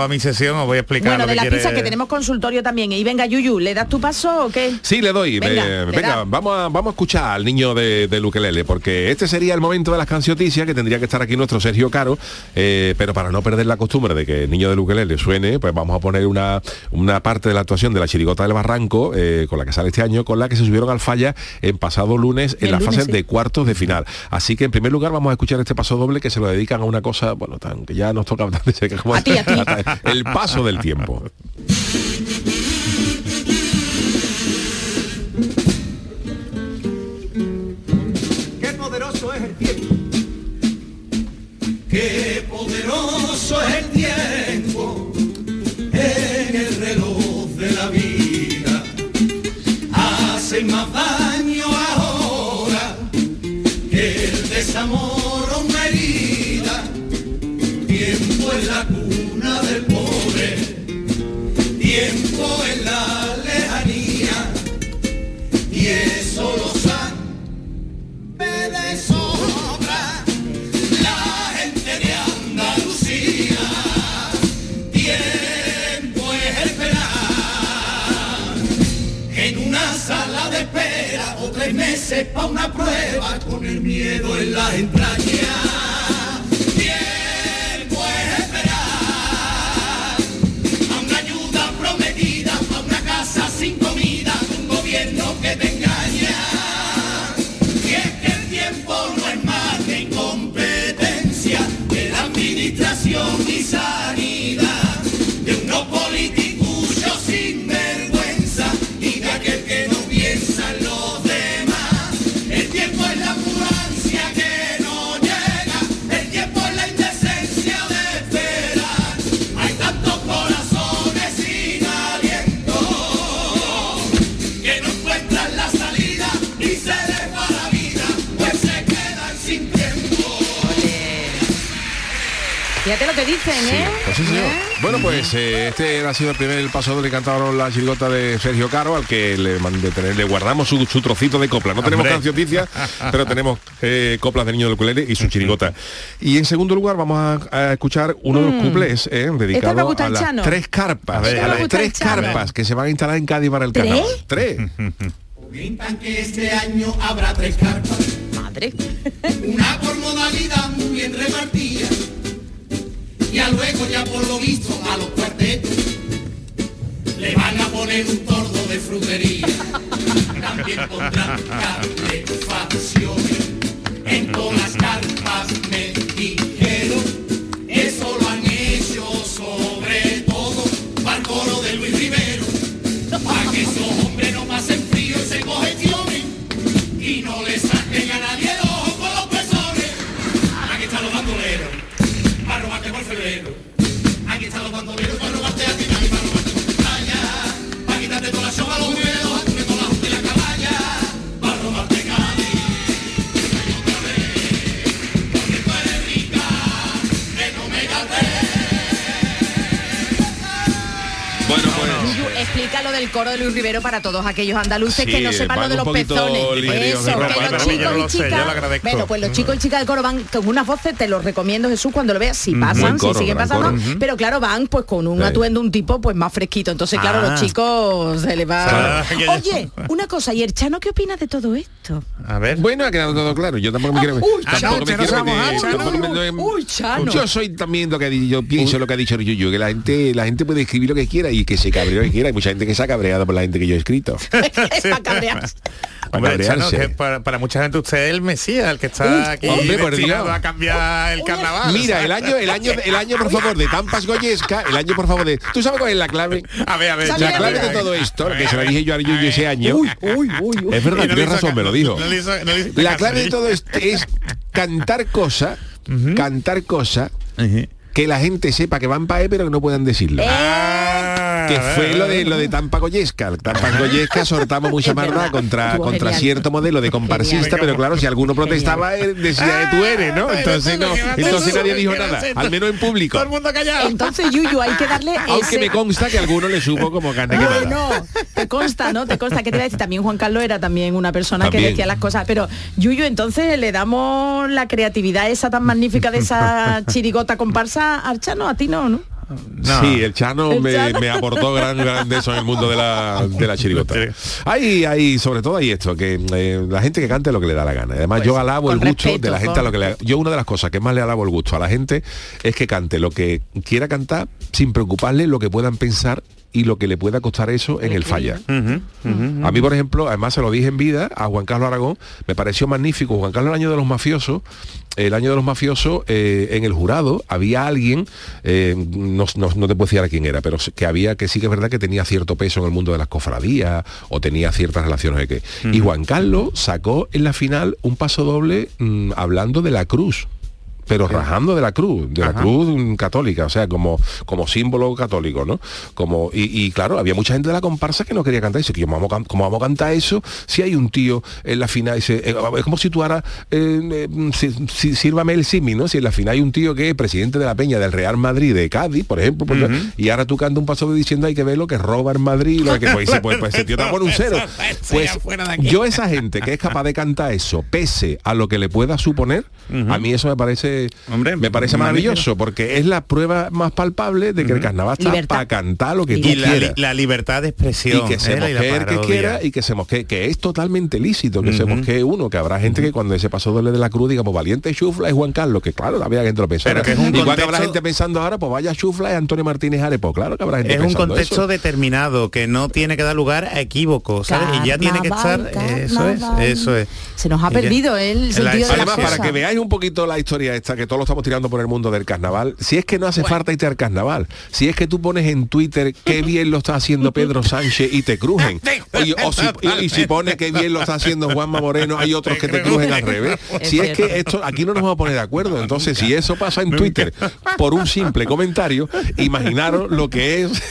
[SPEAKER 7] a mi sesión, os voy a explicar
[SPEAKER 3] bueno,
[SPEAKER 7] lo
[SPEAKER 3] de
[SPEAKER 7] que
[SPEAKER 3] la
[SPEAKER 7] quiere-
[SPEAKER 3] pizza que tenemos consultorio también. Y venga, Yuyu, ¿le das tu paso o qué?
[SPEAKER 2] Sí, le doy.
[SPEAKER 3] Venga,
[SPEAKER 2] eh,
[SPEAKER 3] le
[SPEAKER 2] venga,
[SPEAKER 3] da.
[SPEAKER 2] vamos, a, vamos a escuchar al niño de, de Luquelele, porque este sería el momento de las cancioticias que tendría que estar aquí nuestro Sergio Caro, eh, pero para no perder la costumbre de que el niño de Luquelele suene, pues vamos a poner una, una parte de la actuación de la chirigota del Barranco, eh, con la que sale este año, con la que se subieron al falla en pasado lunes en
[SPEAKER 3] El
[SPEAKER 2] la
[SPEAKER 3] lunes,
[SPEAKER 2] fase
[SPEAKER 3] sí.
[SPEAKER 2] de cuartos de final. Así que en primer lugar vamos a escuchar este paso doble que se lo dedican a una cosa, bueno, tan, que ya nos toca tan de cerca como
[SPEAKER 3] A ti, a ti.
[SPEAKER 2] el paso del tiempo.
[SPEAKER 6] Qué poderoso es el tiempo. Qué poderoso es el tiempo tres meses para una prueba con el miedo en las entrañas.
[SPEAKER 3] Fíjate lo que dicen, ¿eh?
[SPEAKER 2] Pues sí, señor.
[SPEAKER 3] ¿Eh?
[SPEAKER 2] Bueno, pues eh, este ha sido el primer paso que cantaron la chirigota de Sergio Caro, al que le, mandé tener, le guardamos su, su trocito de copla. No tenemos
[SPEAKER 7] Hombre.
[SPEAKER 2] cancioticias, pero tenemos eh, coplas del niño del ukulele y su chirigota. Y en segundo lugar vamos a, a escuchar uno de los cuplés eh,
[SPEAKER 3] Este
[SPEAKER 2] dedicado a las tres carpas,
[SPEAKER 7] A ver.
[SPEAKER 2] a
[SPEAKER 7] Este me
[SPEAKER 2] las tres
[SPEAKER 3] Chano.
[SPEAKER 2] carpas que se van a instalar en Cádiz para el
[SPEAKER 3] ¿Tres?
[SPEAKER 2] carnaval. Tres.
[SPEAKER 6] Que este año habrá tres carpas,
[SPEAKER 3] Madre.
[SPEAKER 6] una por modalidad muy bien repartida, y a luego ya por lo visto a los cuartetos le van a poner un tordo de frutería. También pondrán calefacciones en todas las carpas me
[SPEAKER 3] explica lo del coro de Luis Rivero para todos aquellos andaluces
[SPEAKER 2] Sí,
[SPEAKER 3] que no sepan lo de los pezones. Eso, que los chicos y chicas. Bueno, pues los chicos y chicas del coro van con unas voces, te los recomiendo Jesús cuando lo veas, si pasan,
[SPEAKER 2] Buen coro,
[SPEAKER 3] si siguen pasando,
[SPEAKER 2] coro.
[SPEAKER 3] pero claro, van pues con un
[SPEAKER 2] Sí.
[SPEAKER 3] atuendo un tipo pues más fresquito. Entonces, claro,
[SPEAKER 7] Ah.
[SPEAKER 3] los chicos se les va.
[SPEAKER 7] Ah,
[SPEAKER 3] Oye, una cosa, ¿y el Chano qué opina de todo esto?
[SPEAKER 7] A ver.
[SPEAKER 2] Bueno, ha quedado todo claro. Yo tampoco me quiero. Yo soy también lo que yo pienso lo que ha dicho el Yuyu, que la gente, la gente puede escribir lo que quiera y que se cabree lo que quiera. Mucha gente que se ha cabreado por la gente que yo he escrito.
[SPEAKER 7] Hombre, Chano, que para, para mucha gente usted es el Mesías, el que está aquí
[SPEAKER 2] hombre, por Dios.
[SPEAKER 7] a cambiar el carnaval.
[SPEAKER 2] Mira, el año, el año, el año, por favor, de Tampas Goyesca, el año, por favor, de. ¿Tú sabes cuál es la clave?
[SPEAKER 7] A ver, a ver.
[SPEAKER 2] La clave de todo esto, que se la dije yo a Yuyu ese año.
[SPEAKER 3] Uy, uy, uy.
[SPEAKER 2] Es verdad,
[SPEAKER 7] no
[SPEAKER 2] tienes razón, me lo dijo.
[SPEAKER 7] no le hizo- no le hizo
[SPEAKER 2] La clave de
[SPEAKER 7] ¿sí?
[SPEAKER 2] todo esto es cantar cosas, cantar cosas que la gente sepa que van para él, pero que no puedan decirlo.
[SPEAKER 7] Ah,
[SPEAKER 2] que fue lo de lo de Tampa Goyesca. El Tampa Goyesca soltamos mucha maldad contra,
[SPEAKER 3] Estuvo
[SPEAKER 2] contra
[SPEAKER 3] genial.
[SPEAKER 2] cierto modelo de comparsista, pero claro, si alguno protestaba, él decía, "Eh, tú eres, ¿no?
[SPEAKER 7] Ah,
[SPEAKER 2] Entonces no, entonces nadie dijo nada, al menos en público.
[SPEAKER 7] Todo el mundo callado.
[SPEAKER 3] Entonces, Yuyu, hay que darle
[SPEAKER 2] Aunque
[SPEAKER 3] ese...
[SPEAKER 2] me consta que alguno le supo como carne quemada.
[SPEAKER 3] Bueno, te consta, ¿no? Te consta que te iba a decir. También Juan Carlos era también una persona
[SPEAKER 2] También.
[SPEAKER 3] que decía las cosas. Pero Yuyu, entonces le damos la creatividad esa tan magnífica de esa chirigota comparsa al Chano, a ti no, ¿no?
[SPEAKER 7] No.
[SPEAKER 2] Sí, el Chano,
[SPEAKER 3] El
[SPEAKER 2] me,
[SPEAKER 3] Chano.
[SPEAKER 2] me aportó gran, gran de eso en el mundo de la, de la chirigota. Hay, hay, sobre todo hay esto, que eh, la gente que cante lo que le da la gana. Además,
[SPEAKER 3] Pues,
[SPEAKER 2] yo alabo el gusto de la gente
[SPEAKER 3] con
[SPEAKER 2] a lo que le Yo una de las cosas que más le alabo el gusto a la gente es que cante lo que quiera cantar sin preocuparle lo que puedan pensar y lo que le pueda costar eso en el falla. A mí, por ejemplo, además se lo dije en vida a Juan Carlos Aragón, me pareció magnífico. Juan Carlos el año de los mafiosos, el año de los mafiosos, eh, en el jurado había alguien, eh, no, no- no te puedo decir a quién era, pero que había que sí que es verdad que tenía cierto peso en el mundo de las cofradías o tenía ciertas relaciones de que. Y Juan Carlos sacó en la final un paso doble mm, hablando de la cruz pero rajando de la cruz, de la cruz mm, católica, o sea, como, como símbolo católico, ¿no? Como, y, y, claro, había mucha gente de la comparsa que no quería cantar. Dice, que ¿cómo vamos, cómo vamos a cantar eso si hay un tío en la final? Dice, eh, es como si tú ahora, eh, si- si- sírvame el simi, ¿no? Si en la final hay un tío que es presidente de la peña del Real Madrid, de Cádiz, por ejemplo, y ahora tú cantas un paso de diciendo hay que ver lo que roba el Madrid, lo que pues, dice, pues, pues ese tío a poner un cero.
[SPEAKER 7] Eso,
[SPEAKER 2] Pues yo esa gente que es capaz de cantar eso, pese a lo que le pueda suponer, a mí eso me parece
[SPEAKER 7] Hombre,
[SPEAKER 2] me parece maravilloso porque es la prueba más palpable de que el carnaval está para cantar lo que tú
[SPEAKER 7] la,
[SPEAKER 2] quieras.
[SPEAKER 7] la libertad de expresión.
[SPEAKER 2] Y que se
[SPEAKER 7] ¿eh?
[SPEAKER 2] Mosquee que quiera y que se mosquee, que es totalmente lícito que se mosquee uno, que habrá gente que cuando ese paso doble de la cruz diga, pues valiente chufla es Juan Carlos, que claro, había gente lo pensaba.
[SPEAKER 7] Pero que es un
[SPEAKER 2] Igual que habrá
[SPEAKER 7] contexto-
[SPEAKER 2] gente pensando ahora, pues vaya chufla es Antonio Martínez Arepo, claro que habrá gente
[SPEAKER 7] Es un contexto
[SPEAKER 2] eso.
[SPEAKER 7] determinado que no tiene que dar lugar a equívocos, ¿sabes? Y ya tiene que estar.
[SPEAKER 3] Carnaval,
[SPEAKER 7] Eso es,
[SPEAKER 3] carnaval.
[SPEAKER 7] eso es.
[SPEAKER 3] Se nos ha perdido el
[SPEAKER 7] La-
[SPEAKER 3] sentido de la
[SPEAKER 2] Además,
[SPEAKER 3] cosa.
[SPEAKER 2] para que veáis un poquito la historia esta, que todos lo estamos tirando por el mundo del carnaval, si es que no hace falta irte al carnaval, si es que tú pones en Twitter qué bien lo está haciendo Pedro Sánchez y te crujen, Oye, o si, y, y si pone qué bien lo está haciendo Juanma Moreno, hay otros que te crujen al revés. Si es que esto, aquí no nos vamos a poner de acuerdo, entonces si eso pasa en Twitter por un simple comentario, imaginaros lo que es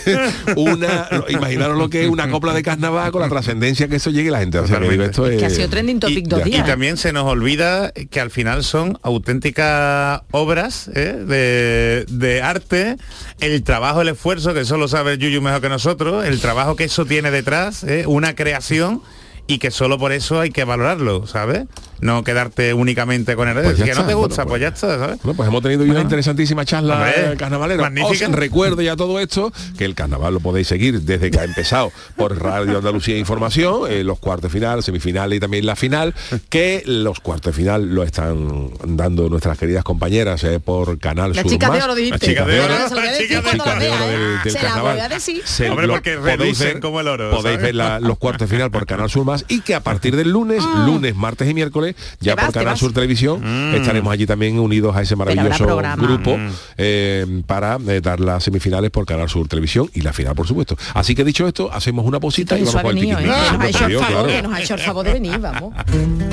[SPEAKER 2] una, imaginaros lo que es una copla de carnaval con la trascendencia que eso llegue a la gente. O sea, que digo, esto es,
[SPEAKER 3] que ha sido trending topic
[SPEAKER 7] y,
[SPEAKER 3] dos
[SPEAKER 2] ya.
[SPEAKER 7] y
[SPEAKER 3] días.
[SPEAKER 7] también se nos olvida que al final son auténticas obras ¿eh? de, de arte, el trabajo, el esfuerzo, que eso lo sabe Yuyu mejor que nosotros, el trabajo que eso tiene detrás, ¿eh? una creación y que solo por eso hay que valorarlo, ¿sabes? No quedarte únicamente con el
[SPEAKER 2] Pues
[SPEAKER 7] que no te gusta,
[SPEAKER 2] bueno,
[SPEAKER 7] pues ya está, ¿sabes?
[SPEAKER 2] Bueno, pues hemos tenido una interesantísima charla
[SPEAKER 7] Hombre,
[SPEAKER 2] eh, carnavalera.
[SPEAKER 7] magnífica.
[SPEAKER 2] Os recuerdo ya todo esto, que el carnaval lo podéis seguir desde que ha empezado por Radio Andalucía Información, eh, los cuartos de final, semifinales y también la final, que los cuartos de final lo están dando nuestras queridas compañeras eh, por Canal
[SPEAKER 3] La
[SPEAKER 2] Sur
[SPEAKER 3] chica de
[SPEAKER 2] Más.
[SPEAKER 3] oro dijiste.
[SPEAKER 2] Las chicas de oro.
[SPEAKER 7] De
[SPEAKER 3] lo
[SPEAKER 2] Chicas de oro del- del
[SPEAKER 3] Se la voy a decir.
[SPEAKER 2] Se
[SPEAKER 7] Hombre,
[SPEAKER 2] lo
[SPEAKER 7] porque
[SPEAKER 2] podéis ver-
[SPEAKER 7] como el oro,
[SPEAKER 2] Podéis
[SPEAKER 7] ¿sabes?
[SPEAKER 2] ver la- los cuartos de final por Canal Sur Más y que a partir del lunes, lunes, martes y miércoles, ya
[SPEAKER 3] vas,
[SPEAKER 2] por Canal. Sur Televisión, estaremos allí también unidos a ese maravilloso grupo eh, para eh, dar las semifinales por Canal Sur Televisión y la final, por supuesto. Así que dicho esto, hacemos una posita y vamos con el
[SPEAKER 3] venido, ¿eh?
[SPEAKER 2] tiquismiquis.
[SPEAKER 3] Que nos ha hecho
[SPEAKER 2] Por
[SPEAKER 3] el
[SPEAKER 2] Dios,
[SPEAKER 3] favor,
[SPEAKER 2] claro.
[SPEAKER 3] que nos ha hecho el favor de venir, vamos.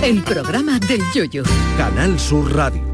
[SPEAKER 5] El programa del yoyo.
[SPEAKER 4] Canal Sur Radio.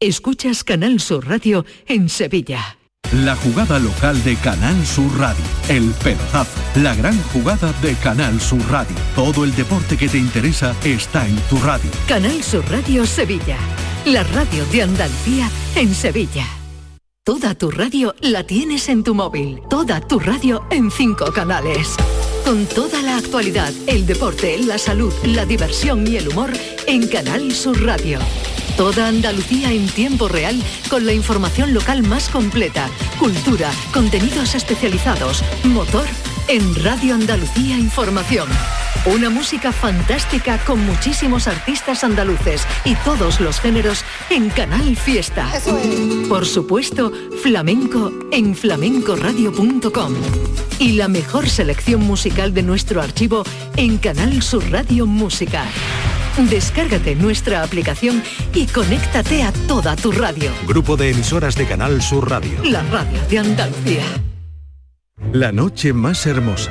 [SPEAKER 5] Escuchas Canal Sur Radio en Sevilla.
[SPEAKER 8] La jugada local de Canal Sur Radio. El pelotazo. La gran jugada de Canal Sur Radio. Todo el deporte que te interesa está en tu radio.
[SPEAKER 5] Canal Sur Radio Sevilla. La radio de Andalucía en Sevilla. Toda tu radio la tienes en tu móvil. Toda tu radio en cinco canales. Con toda la actualidad, el deporte, la salud, la diversión y el humor en Canal Sur Radio. Toda Andalucía en tiempo real con la información local más completa, cultura, contenidos especializados, motor en Radio Andalucía Información. Una música fantástica con muchísimos artistas andaluces y todos los géneros en Canal Fiesta. Por supuesto, flamenco en flamencoradio.com. Y la mejor selección musical de nuestro archivo en Canal Sur Radio Música. Descárgate nuestra aplicación y conéctate a toda tu radio.
[SPEAKER 4] Grupo de emisoras de Canal Sur Radio.
[SPEAKER 5] La radio de Andalucía.
[SPEAKER 8] La noche más hermosa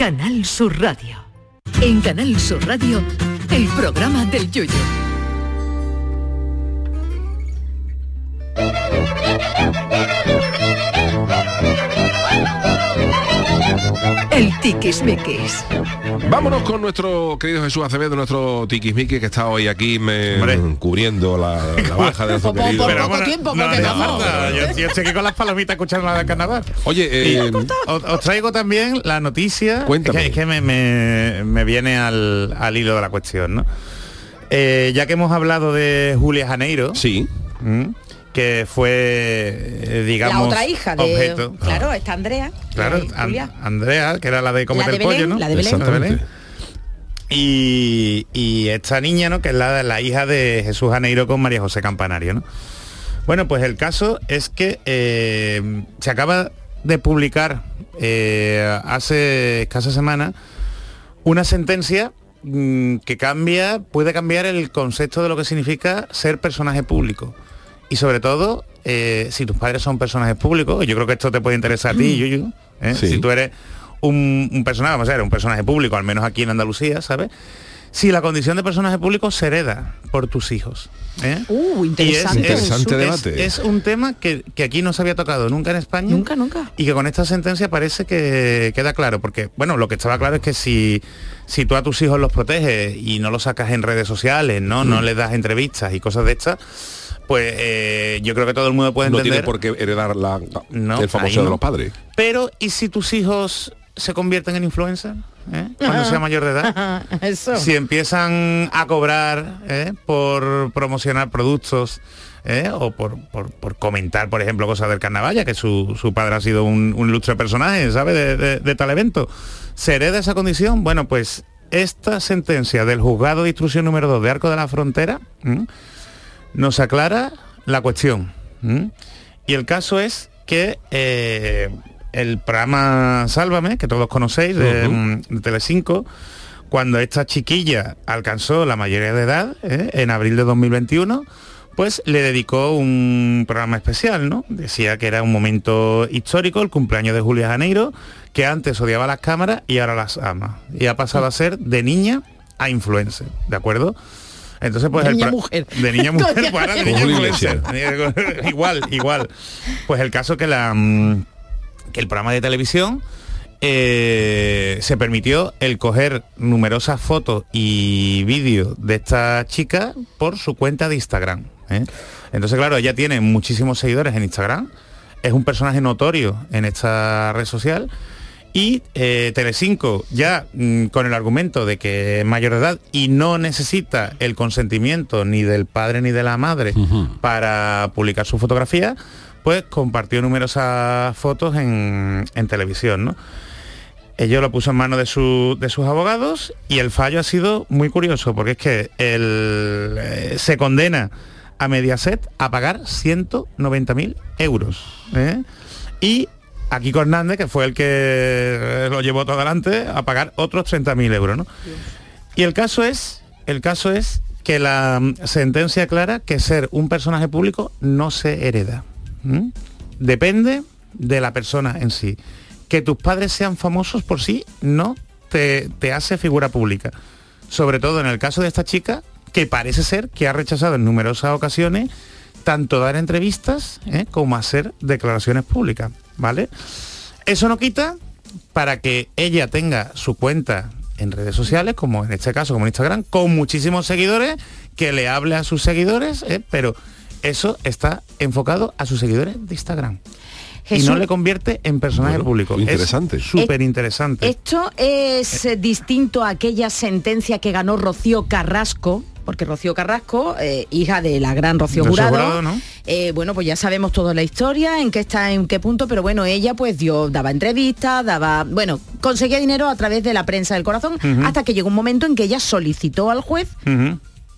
[SPEAKER 5] Canal Sur Radio. En Canal Sur Radio, el programa del Yoyo. El tiquismiquis.
[SPEAKER 2] Vámonos con nuestro querido Jesús Acevedo, nuestro tiquismiqui que está hoy aquí me, cubriendo la, la baja de nuestro
[SPEAKER 3] Por-
[SPEAKER 2] querido.
[SPEAKER 3] por poco tiempo,
[SPEAKER 7] No,
[SPEAKER 3] porque
[SPEAKER 7] no,
[SPEAKER 3] no.
[SPEAKER 7] no, yo, yo estoy aquí con las palomitas escuchando la de carnaval.
[SPEAKER 2] Oye, eh,
[SPEAKER 7] Os, os traigo también la noticia
[SPEAKER 2] Cuéntame.
[SPEAKER 7] Es que, es que me, me- me viene al, al hilo de la cuestión, ¿no? Eh, ya que hemos hablado de Julia Janeiro,
[SPEAKER 2] sí,
[SPEAKER 7] ¿m? Que fue, eh, digamos,
[SPEAKER 3] la otra hija de...
[SPEAKER 7] objeto.
[SPEAKER 3] Claro, está Andrea.
[SPEAKER 7] Claro, An-
[SPEAKER 3] Julia.
[SPEAKER 7] Andrea, que era la de comer
[SPEAKER 3] La de
[SPEAKER 7] el pollo, ¿no?
[SPEAKER 3] la de Belén.
[SPEAKER 7] y esta niña, ¿no? Que es la, la hija de Jesús Janeiro con María José Campanario, ¿no? Bueno, pues el caso es que eh, se acaba de publicar eh, hace escasa semana una sentencia mm, que cambia, puede cambiar el concepto de lo que significa ser personaje público. Y sobre todo, eh, si tus padres son personajes públicos, yo creo que esto te puede interesar a ti, Yuyu, ¿eh?
[SPEAKER 2] Sí.
[SPEAKER 7] si tú eres un, un personaje, vamos a ver, un personaje público, al menos aquí en Andalucía, ¿sabes? Si la condición de personaje público se hereda por tus hijos. ¿eh?
[SPEAKER 3] Uh. Interesante
[SPEAKER 7] es-
[SPEAKER 2] debate.
[SPEAKER 7] Es, un tema que, que aquí no se había tocado nunca en España.
[SPEAKER 3] Nunca, nunca.
[SPEAKER 7] Y que con esta sentencia parece que queda claro, porque, bueno, lo que estaba claro es que si, si tú a tus hijos los proteges y no los sacas en redes sociales, ¿no?
[SPEAKER 2] Mm.
[SPEAKER 7] No les das entrevistas y cosas de estas, pues eh, yo creo que todo el mundo puede
[SPEAKER 2] no
[SPEAKER 7] entender.
[SPEAKER 2] tiene por qué heredar la,
[SPEAKER 7] No,
[SPEAKER 2] el famoso de
[SPEAKER 7] no.
[SPEAKER 2] los padres.
[SPEAKER 7] Pero, ¿y si tus hijos se convierten en influencers? ¿eh? Cuando sea mayor de edad.
[SPEAKER 3] Eso.
[SPEAKER 7] si empiezan a cobrar ¿eh? por promocionar productos ¿eh? o por, por- por comentar, por ejemplo, cosas del carnaval, ya que su, su padre ha sido un, un ilustre personaje, ¿sabe? De, de- de tal evento. ¿Se hereda esa condición? Bueno, pues esta sentencia del juzgado de instrucción número 2 de Arco de la Frontera. Nos aclara la cuestión. Y el caso es que eh, el programa Sálvame, que todos conocéis, de, mm, de Telecinco, cuando esta chiquilla alcanzó la mayoría de edad, ¿eh? en abril de 2021, pues le dedicó un programa especial, ¿no? Decía que era un momento histórico, el cumpleaños de Julia Janeiro, que antes odiaba las cámaras y ahora las ama. Y ha pasado a ser de niña a influencer, ¿de acuerdo? Entonces, pues
[SPEAKER 3] De
[SPEAKER 7] el
[SPEAKER 3] niña mujer.
[SPEAKER 7] De niña mujer, ahora de niña influencer. igual, igual. Pues el caso que la mm, que el programa de televisión eh, se permitió el coger numerosas fotos y vídeos de esta chica por su cuenta de Instagram. ¿eh? Entonces, claro, ella tiene muchísimos seguidores en Instagram, es un personaje notorio en esta red social y eh, Telecinco ya mm, con el argumento de que es mayor de edad y no necesita el consentimiento ni del padre ni de la madre para publicar su fotografía, pues compartió numerosas fotos en, en televisión, ¿no? Ello lo puso en manos de, su- de sus abogados y el fallo ha sido muy curioso porque es que el, eh, se condena a Mediaset a pagar 190.000 euros. ¿eh? Y a Kiko Hernández, que fue el que eh, lo llevó todo adelante, a pagar otros 30.000 euros. ¿no? Y el caso es, el caso es que la mm, sentencia aclara que ser un personaje público no se hereda. Depende de la persona en sí. Que tus padres sean famosos por sí no te, te hace figura pública. Sobre todo en el caso de esta chica, que parece ser que ha rechazado en numerosas ocasiones tanto dar entrevistas ¿eh? como hacer declaraciones públicas, ¿vale? Eso no quita para que ella tenga su cuenta en redes sociales, como en este caso, como en Instagram, con muchísimos seguidores, que le hable a sus seguidores, ¿eh? pero eso está enfocado a sus seguidores de Instagram. Y no le convierte en personaje
[SPEAKER 2] Bueno,
[SPEAKER 7] público.
[SPEAKER 2] interesante.
[SPEAKER 7] Es súper interesante.
[SPEAKER 3] Esto es eh, distinto a aquella sentencia que ganó Rocío Carrasco, porque Rocío Carrasco, eh, hija de la gran Rocío Jurado,
[SPEAKER 7] Jurado, ¿no?
[SPEAKER 3] eh, bueno, pues ya sabemos toda la historia, en qué está, en qué punto, pero bueno, ella pues dio, daba entrevistas, daba, bueno, conseguía dinero a través de la prensa del corazón, hasta que llegó un momento en que ella solicitó al juez.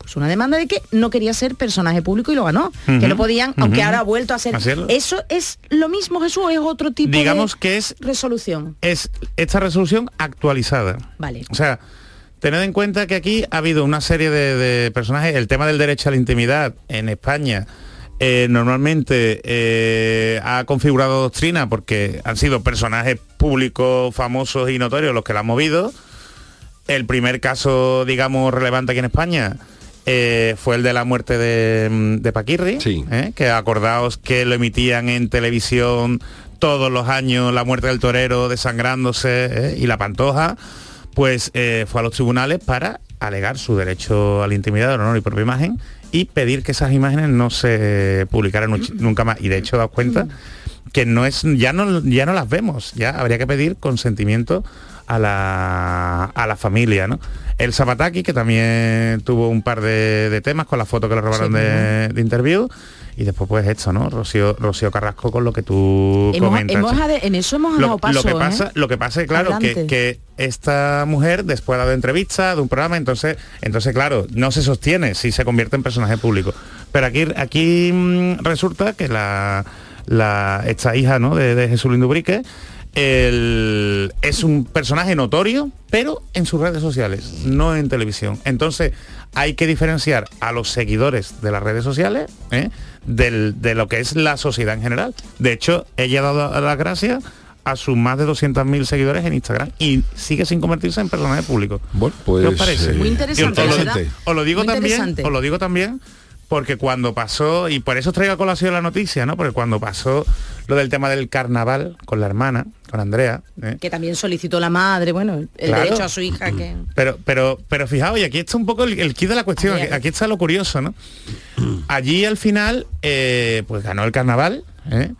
[SPEAKER 3] Pues una demanda de que no quería ser personaje público y lo ganó, que no podían, aunque ahora ha vuelto a ser.
[SPEAKER 7] Hacerlo.
[SPEAKER 3] ¿Eso es lo mismo, Jesús, es otro tipo
[SPEAKER 7] Digamos
[SPEAKER 3] de
[SPEAKER 7] que es
[SPEAKER 3] resolución?
[SPEAKER 7] es esta resolución actualizada.
[SPEAKER 3] Vale.
[SPEAKER 7] O sea, tened en cuenta que aquí ha habido una serie de, de personajes, el tema del derecho a la intimidad en España. eh, normalmente eh, ha configurado doctrina porque han sido personajes públicos famosos y notorios los que la han movido. El primer caso, digamos, relevante aquí en España eh, fue el de la muerte de, mm, de Paquirri,
[SPEAKER 2] Sí.
[SPEAKER 7] ¿eh? que acordaos que lo emitían en televisión todos los años, la muerte del torero desangrándose ¿eh? y la pantoja, pues eh, fue a los tribunales para alegar su derecho a la intimidad, al honor y propia imagen y pedir que esas imágenes no se publicaran nunca más. Y de hecho, daos cuenta que no es, ya no, ya no las vemos, ya habría que pedir consentimiento a la, a la familia, ¿no? El Zapataki, que también tuvo un par de, de temas con la foto que le robaron
[SPEAKER 3] Sí,
[SPEAKER 7] de, de interview. Y después pues esto, ¿no? Rocío, Rocío Carrasco con lo que tú
[SPEAKER 3] Hemos-
[SPEAKER 7] comentas.
[SPEAKER 3] hemos en eso hemos
[SPEAKER 7] lo,
[SPEAKER 3] dado paso.
[SPEAKER 7] lo que
[SPEAKER 3] ¿eh?
[SPEAKER 7] pasa, lo que pasa es claro que, que esta mujer después ha dado entrevistas de un programa, entonces, entonces claro, no se sostiene si se convierte en personaje público. Pero aquí, aquí mm, resulta que la, la esta hija ¿no? de, de Jesús Lindubrique el- es un personaje notorio, pero en sus redes sociales, no en televisión. Entonces, hay que diferenciar a los seguidores de las redes sociales ¿eh? del- de lo que es la sociedad en general. De hecho, ella ha dado las gracias a sus más de 200.000 seguidores en Instagram y sigue sin convertirse en personaje público.
[SPEAKER 2] Bueno, pues...
[SPEAKER 7] ¿Qué os parece?
[SPEAKER 2] eh,
[SPEAKER 3] Muy interesante,
[SPEAKER 7] lo, os lo digo
[SPEAKER 3] Muy
[SPEAKER 7] también,
[SPEAKER 3] interesante.
[SPEAKER 7] os lo digo también porque cuando pasó, y por eso os traigo a colación la noticia, ¿no? Porque cuando pasó lo del tema del carnaval con la hermana, con Andrea, ¿eh?
[SPEAKER 3] Que también solicitó la madre, bueno, el
[SPEAKER 7] Claro.
[SPEAKER 3] derecho a su hija que.
[SPEAKER 7] Pero, pero, pero fijaos, y aquí está un poco el, el kit de la cuestión, aquí está lo curioso, ¿no? Allí al final, eh, pues ganó el carnaval, ¿eh?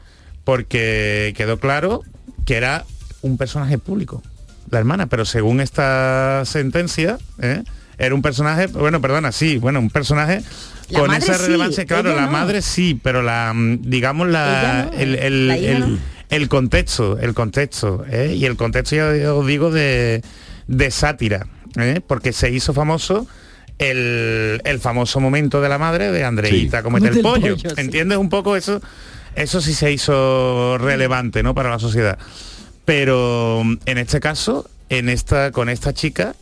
[SPEAKER 7] porque quedó claro que era un personaje público, la hermana, pero según esta sentencia, ¿eh? Era un personaje, bueno, perdona, sí, bueno, un personaje
[SPEAKER 3] La
[SPEAKER 7] con esa
[SPEAKER 3] sí,
[SPEAKER 7] relevancia, claro, la
[SPEAKER 3] no.
[SPEAKER 7] madre sí, pero la, mm, digamos, la,
[SPEAKER 3] no,
[SPEAKER 7] el, el-
[SPEAKER 3] la
[SPEAKER 7] el-
[SPEAKER 3] no.
[SPEAKER 7] el contexto, el contexto, ¿eh? y el contexto ya os digo de, de sátira, ¿eh? porque se hizo famoso el, el famoso momento de la madre de Andreita
[SPEAKER 2] Sí.
[SPEAKER 7] comete el pollo.
[SPEAKER 3] sí.
[SPEAKER 7] ¿Entiendes un poco eso? Eso sí se hizo relevante, ¿no? Para la sociedad. Pero mm, en este caso, en esta, con esta chica,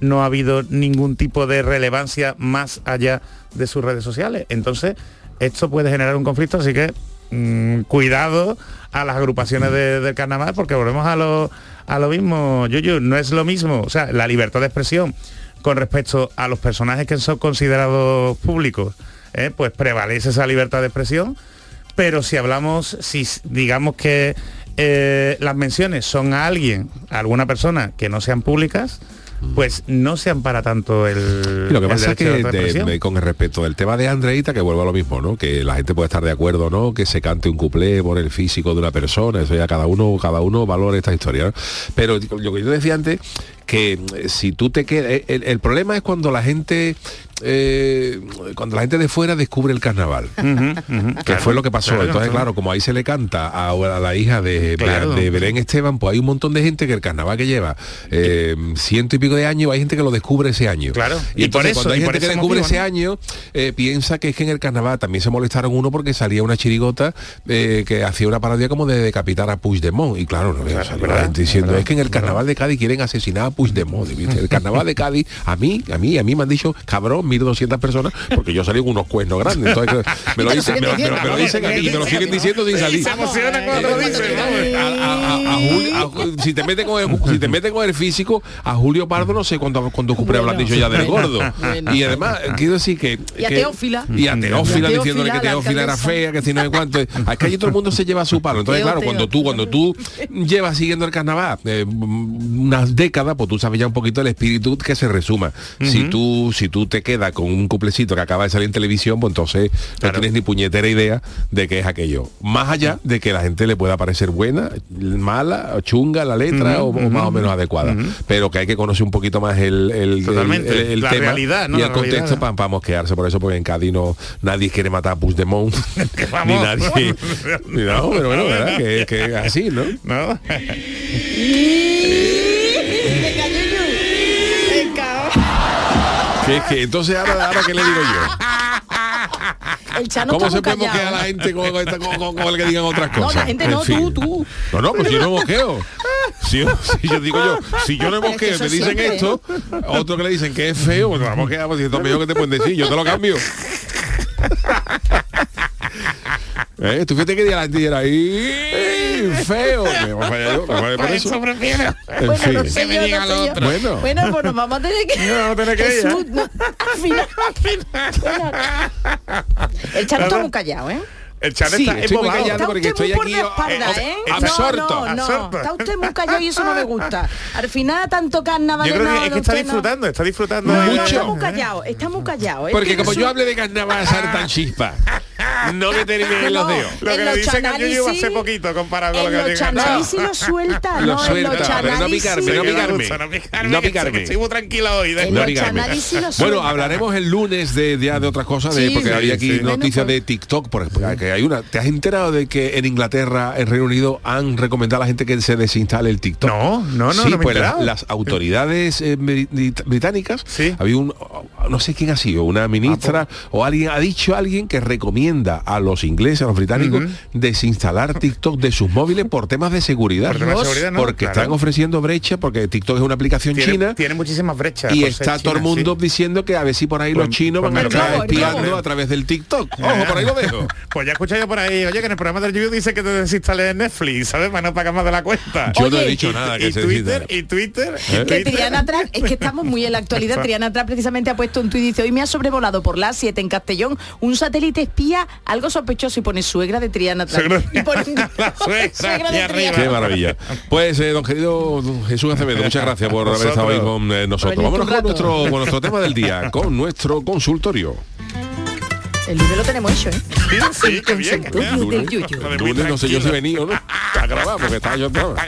[SPEAKER 7] no ha habido ningún tipo de relevancia más allá de sus redes sociales. Entonces, esto puede generar un conflicto, así que mm, cuidado a las agrupaciones de- del carnaval, porque volvemos a lo, a lo mismo, Yuyu, no es lo mismo, o sea, la libertad de expresión con respecto a los personajes que son considerados públicos, ¿eh? pues prevalece esa libertad de expresión, pero si hablamos, si digamos que eh, las menciones son a alguien, a alguna persona que no sean públicas, pues no se ampara tanto el,
[SPEAKER 2] Y lo que
[SPEAKER 7] el
[SPEAKER 2] pasa es que
[SPEAKER 7] de
[SPEAKER 2] de- con el respecto del tema de Andreita, que vuelvo a lo mismo, ¿no? Que la gente puede estar de acuerdo, o ¿no? Que se cante un cuplé por el físico de una persona, eso ya cada uno, cada uno valora esta historia, ¿no? Pero lo que yo decía antes, que eh, si tú te quedas. El, el problema es cuando la gente. eh, cuando la gente de fuera descubre el carnaval. Que
[SPEAKER 7] claro,
[SPEAKER 2] fue lo que pasó.
[SPEAKER 7] claro,
[SPEAKER 2] Entonces,
[SPEAKER 7] claro.
[SPEAKER 2] como ahí se le canta a, a la hija de,
[SPEAKER 7] Claro.
[SPEAKER 2] de Belén Esteban, pues hay un montón de gente que el carnaval que lleva eh, ciento y pico de años, hay gente que lo descubre ese año.
[SPEAKER 7] Claro,
[SPEAKER 2] Y,
[SPEAKER 7] y por eso-
[SPEAKER 2] cuando hay gente que descubre ese año, eh, piensa que es que en el carnaval también se molestaron uno porque salía una chirigota eh, que hacía una parodia como de decapitar a Puigdemont. Y claro, no
[SPEAKER 7] verdad,
[SPEAKER 2] gente diciendo,
[SPEAKER 7] verdad,
[SPEAKER 2] es que en el
[SPEAKER 7] verdad.
[SPEAKER 2] carnaval de Cádiz quieren asesinar a Puigdemont. ¿viste? El carnaval de Cádiz, a mí, a mí, a mí me han dicho, cabrón, 1.200 personas, porque yo salí con unos cuernos grandes. Entonces, me lo dicen, me, lo- me lo- me lo dicen a mí y me lo siguen diciendo sin salir.
[SPEAKER 7] Se emociona cuando lo
[SPEAKER 2] si te metes con el si te metes con el físico a Julio Pardo no sé cuánto cuánto cupre habrán dicho ya del gordo
[SPEAKER 3] Bueno.
[SPEAKER 2] y además quiero decir que
[SPEAKER 3] Y a Teófila.
[SPEAKER 2] y a Teófila diciéndole que
[SPEAKER 3] Teófila, la
[SPEAKER 2] Teófila era fea que si no sé cuánto es que allí todo el mundo se lleva su palo entonces claro cuando tú cuando tú llevas siguiendo el carnaval eh, unas décadas pues tú sabes ya un poquito el espíritu que se resuma si tú si tú te quedas con un cuplecito que acaba de salir en televisión pues entonces no tienes ni puñetera idea de qué es aquello más allá de que la gente le pueda parecer buena mala chunga la letra o, o más o menos adecuada pero que hay que conocer un poquito más el, el,
[SPEAKER 7] Totalmente.
[SPEAKER 2] el- el
[SPEAKER 7] La
[SPEAKER 2] tema
[SPEAKER 7] realidad, ¿no?
[SPEAKER 2] y
[SPEAKER 7] La
[SPEAKER 2] el contexto
[SPEAKER 7] realidad.
[SPEAKER 2] para mosquearse por eso porque en Cádiz no nadie quiere matar a Puigdemont ni nadie ni no, pero bueno ¿verdad? que, que es así ¿no?
[SPEAKER 7] ¿No?
[SPEAKER 3] Venga, Yuyu. Venga.
[SPEAKER 2] Que, que entonces ahora, ahora qué le digo yo
[SPEAKER 3] El Chano
[SPEAKER 2] ¿Cómo se puede mosquear a la gente con, con, con- con- con el que digan otras
[SPEAKER 3] No,
[SPEAKER 2] cosas?
[SPEAKER 3] la gente
[SPEAKER 2] En
[SPEAKER 3] no,
[SPEAKER 2] fin.
[SPEAKER 3] tú, tú.
[SPEAKER 2] No, no, pues yo no mosqueo. Si yo, si yo digo yo, si yo no mosqueo y me dicen
[SPEAKER 3] siempre.
[SPEAKER 2] esto, otro que le dicen que es feo, pues vamos a quedar, pues esto es mejor que te pueden decir, yo te lo cambio. ¿Eh? Tú fíjate que día la gente era feo. Por eso.
[SPEAKER 3] Bueno,
[SPEAKER 2] fin.
[SPEAKER 3] no sé yo, no sé yo.
[SPEAKER 2] Bueno.
[SPEAKER 3] Bueno, pues nos vamos a tener que...
[SPEAKER 7] No, vamos a tener que ir,
[SPEAKER 3] no, al final. Bueno, el está muy callado, ¿eh?
[SPEAKER 7] El Chano
[SPEAKER 2] Sí,
[SPEAKER 7] está
[SPEAKER 2] estoy muy callado. Porque estoy aquí,
[SPEAKER 3] espalda,
[SPEAKER 2] eh,
[SPEAKER 3] ¿eh?
[SPEAKER 2] absorto,
[SPEAKER 3] No, no, no.
[SPEAKER 7] absorto.
[SPEAKER 3] Está usted muy callado y eso no me gusta. Al final tanto carnaval
[SPEAKER 7] Yo creo
[SPEAKER 3] no,
[SPEAKER 7] que es que está disfrutando, está disfrutando.
[SPEAKER 3] No,
[SPEAKER 7] de-
[SPEAKER 3] no,
[SPEAKER 2] Mucho.
[SPEAKER 3] está muy callado, está muy callado. ¿eh?
[SPEAKER 2] Porque como
[SPEAKER 3] su-
[SPEAKER 2] yo hable de carnaval, sale tan chispa. No me terminen los dedos.
[SPEAKER 7] Lo que
[SPEAKER 3] en
[SPEAKER 7] le a Yuyu
[SPEAKER 3] chanálisis-
[SPEAKER 7] hace poquito comparado con lo que
[SPEAKER 3] chanálisis lo suelta,
[SPEAKER 2] Lo
[SPEAKER 3] no,
[SPEAKER 2] suelta, picarme, no
[SPEAKER 7] Que
[SPEAKER 2] picarme.
[SPEAKER 7] no picarme, que. Estoy muy tranquilo hoy.
[SPEAKER 2] No picarme. Bueno, hablaremos el lunes de de otras cosas, porque había aquí noticias de TikTok, por ejemplo, que hay una. ¿Te has enterado de que en Inglaterra, en Reino Unido, han recomendado a la gente que se desinstale el TikTok?
[SPEAKER 7] No, no, no,
[SPEAKER 2] Sí,
[SPEAKER 7] no me he
[SPEAKER 2] pues las autoridades eh, brit- británicas,
[SPEAKER 7] Sí.
[SPEAKER 2] había un, no sé quién ha sido, una ministra o alguien ha dicho alguien que recomienda a los ingleses, a los británicos, desinstalar TikTok de sus móviles por temas de seguridad.
[SPEAKER 7] Por temas de seguridad, ¿no?
[SPEAKER 2] Porque
[SPEAKER 7] Claro.
[SPEAKER 2] están ofreciendo brecha, porque TikTok es una aplicación
[SPEAKER 7] Tiene,
[SPEAKER 2] china
[SPEAKER 7] tiene muchísimas brechas.
[SPEAKER 2] y está todo el mundo
[SPEAKER 7] sí.
[SPEAKER 2] diciendo que a ver si por ahí
[SPEAKER 7] Pues-
[SPEAKER 2] los chinos
[SPEAKER 7] pues
[SPEAKER 2] van a estar espiando a través del TikTok. Ojo, por ahí lo dejo.
[SPEAKER 7] Pues ya escuché yo por ahí, oye, que en el programa del YouTube dice que te desinstales Netflix, ¿sabes? Para no pagar más de la cuenta.
[SPEAKER 2] Yo no he dicho
[SPEAKER 7] Y-
[SPEAKER 2] nada que
[SPEAKER 7] y
[SPEAKER 2] se
[SPEAKER 7] Twitter, y Twitter, y
[SPEAKER 2] ¿Eh?
[SPEAKER 3] Que. Triana Track, es que estamos muy en la actualidad. Triana Track precisamente ha puesto un tuit y dice, hoy me ha sobrevolado por la 7 en Castellón un satélite espía, algo sospechoso y pone suegra de Triana.
[SPEAKER 7] Suegra-
[SPEAKER 3] Y pone
[SPEAKER 7] La suegra,
[SPEAKER 3] de
[SPEAKER 7] y arriba.
[SPEAKER 3] Triana.
[SPEAKER 2] Qué maravilla. Pues, eh, don querido don Jesús Acevedo, muchas gracias por haber estado ahí con eh, nosotros. Vámonos con nuestro, con nuestro tema del día, con nuestro consultorio.
[SPEAKER 3] El lunes lo tenemos hecho, ¿eh?
[SPEAKER 7] Sí, sí, qué bien.
[SPEAKER 3] Consultorio
[SPEAKER 7] mira.
[SPEAKER 3] del Yuyu.
[SPEAKER 2] Lunes no sé yo si venía o no. A grabar, porque estaba yo estaba.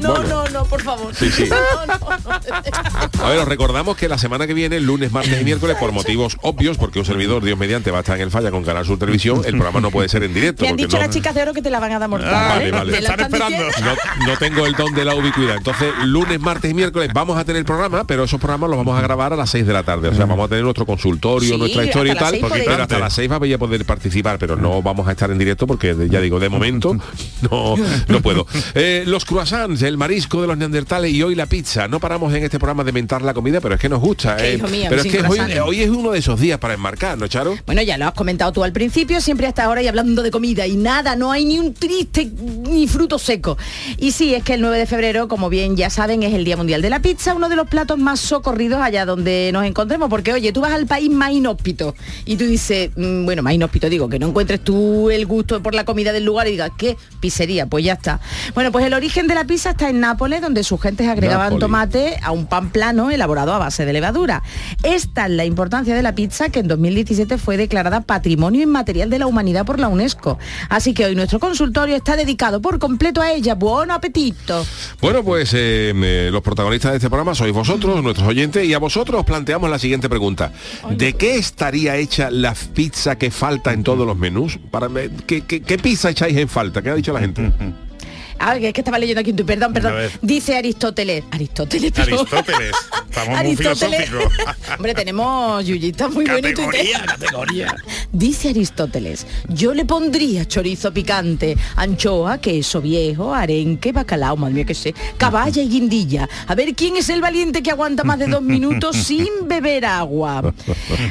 [SPEAKER 3] No,
[SPEAKER 2] Bueno.
[SPEAKER 3] no, no, por favor.
[SPEAKER 2] Sí, sí.
[SPEAKER 3] No, no, no.
[SPEAKER 2] A ver, os recordamos que la semana que viene, lunes, martes y miércoles, por motivos obvios, porque un servidor, Dios mediante, va a estar en el falla con Canal Sur Televisión, el programa no puede ser en directo.
[SPEAKER 3] Me han dicho
[SPEAKER 2] no-
[SPEAKER 3] las chicas de oro que te la van a dar mortal.
[SPEAKER 2] Ah, vale,
[SPEAKER 3] ¿eh?
[SPEAKER 2] vale.
[SPEAKER 3] Te
[SPEAKER 7] Están esperando.
[SPEAKER 2] no, no tengo el don de la ubicuidad. Entonces, lunes, martes y miércoles vamos a tener programa, pero esos programas los vamos a grabar a las 6 de la tarde. O sea, vamos a tener nuestro consultorio,
[SPEAKER 3] Sí,
[SPEAKER 2] nuestra historia y tal, hasta las 6 vais a poder participar, pero no vamos a estar en directo porque ya digo, de momento no, no puedo. Eh, los croissants, el marisco de los neandertales y hoy la pizza. No paramos en este programa de mentar la comida, pero es que nos gusta. Eh.
[SPEAKER 3] hijo mío,
[SPEAKER 2] pero es que hoy es uno de esos días para enmarcar, ¿no, Charo?
[SPEAKER 3] Bueno, ya lo has comentado tú al principio, siempre hasta ahora y hablando de comida y nada, no hay ni un triste ni fruto seco. Y sí, es que el 9 de febrero, como bien ya saben, es el Día Mundial de la Pizza, uno de los platos más socorridos allá donde nos encontremos, porque oye, tú vas al país más inhóspito y tú dices, mm, bueno, más inhóspito digo, que no encuentres tú el gusto por la comida del lugar y digas, ¿qué? Pizzería, pues ya está. Bueno, pues el origen de la pizza está en Nápoles, donde sus gentes agregaban
[SPEAKER 2] Nápoles.
[SPEAKER 3] tomate a un pan plano elaborado a base de levadura. Esta es la importancia de la pizza que en 2017 fue declarada Patrimonio Inmaterial de la Humanidad por la UNESCO. Así que hoy nuestro consultorio está dedicado por completo a ella. Buen apetito.
[SPEAKER 2] Bueno, pues eh, eh, los protagonistas de este programa sois vosotros, nuestros oyentes, y a vosotros os planteamos la siguiente pregunta. ¿De qué estaría hecha la pizza que falta en todos los menús? Para, ¿qué, qué, qué pizza echáis en falta? ¿Qué ha dicho la gente?
[SPEAKER 3] Ah, que es que estaba leyendo aquí en tu perdón, perdón. Dice Aristóteles. Aristóteles, pero-
[SPEAKER 7] Aristóteles. Estamos muy
[SPEAKER 3] Aristóteles.
[SPEAKER 7] filosóficos.
[SPEAKER 3] Hombre, tenemos Yuyita muy bueno y
[SPEAKER 7] categoría, categoría.
[SPEAKER 3] Dice Aristóteles, yo le pondría chorizo picante, anchoa, queso viejo, arenque, bacalao, madre mía que sé, caballa y guindilla. A ver quién es el valiente que aguanta más de dos minutos sin beber agua.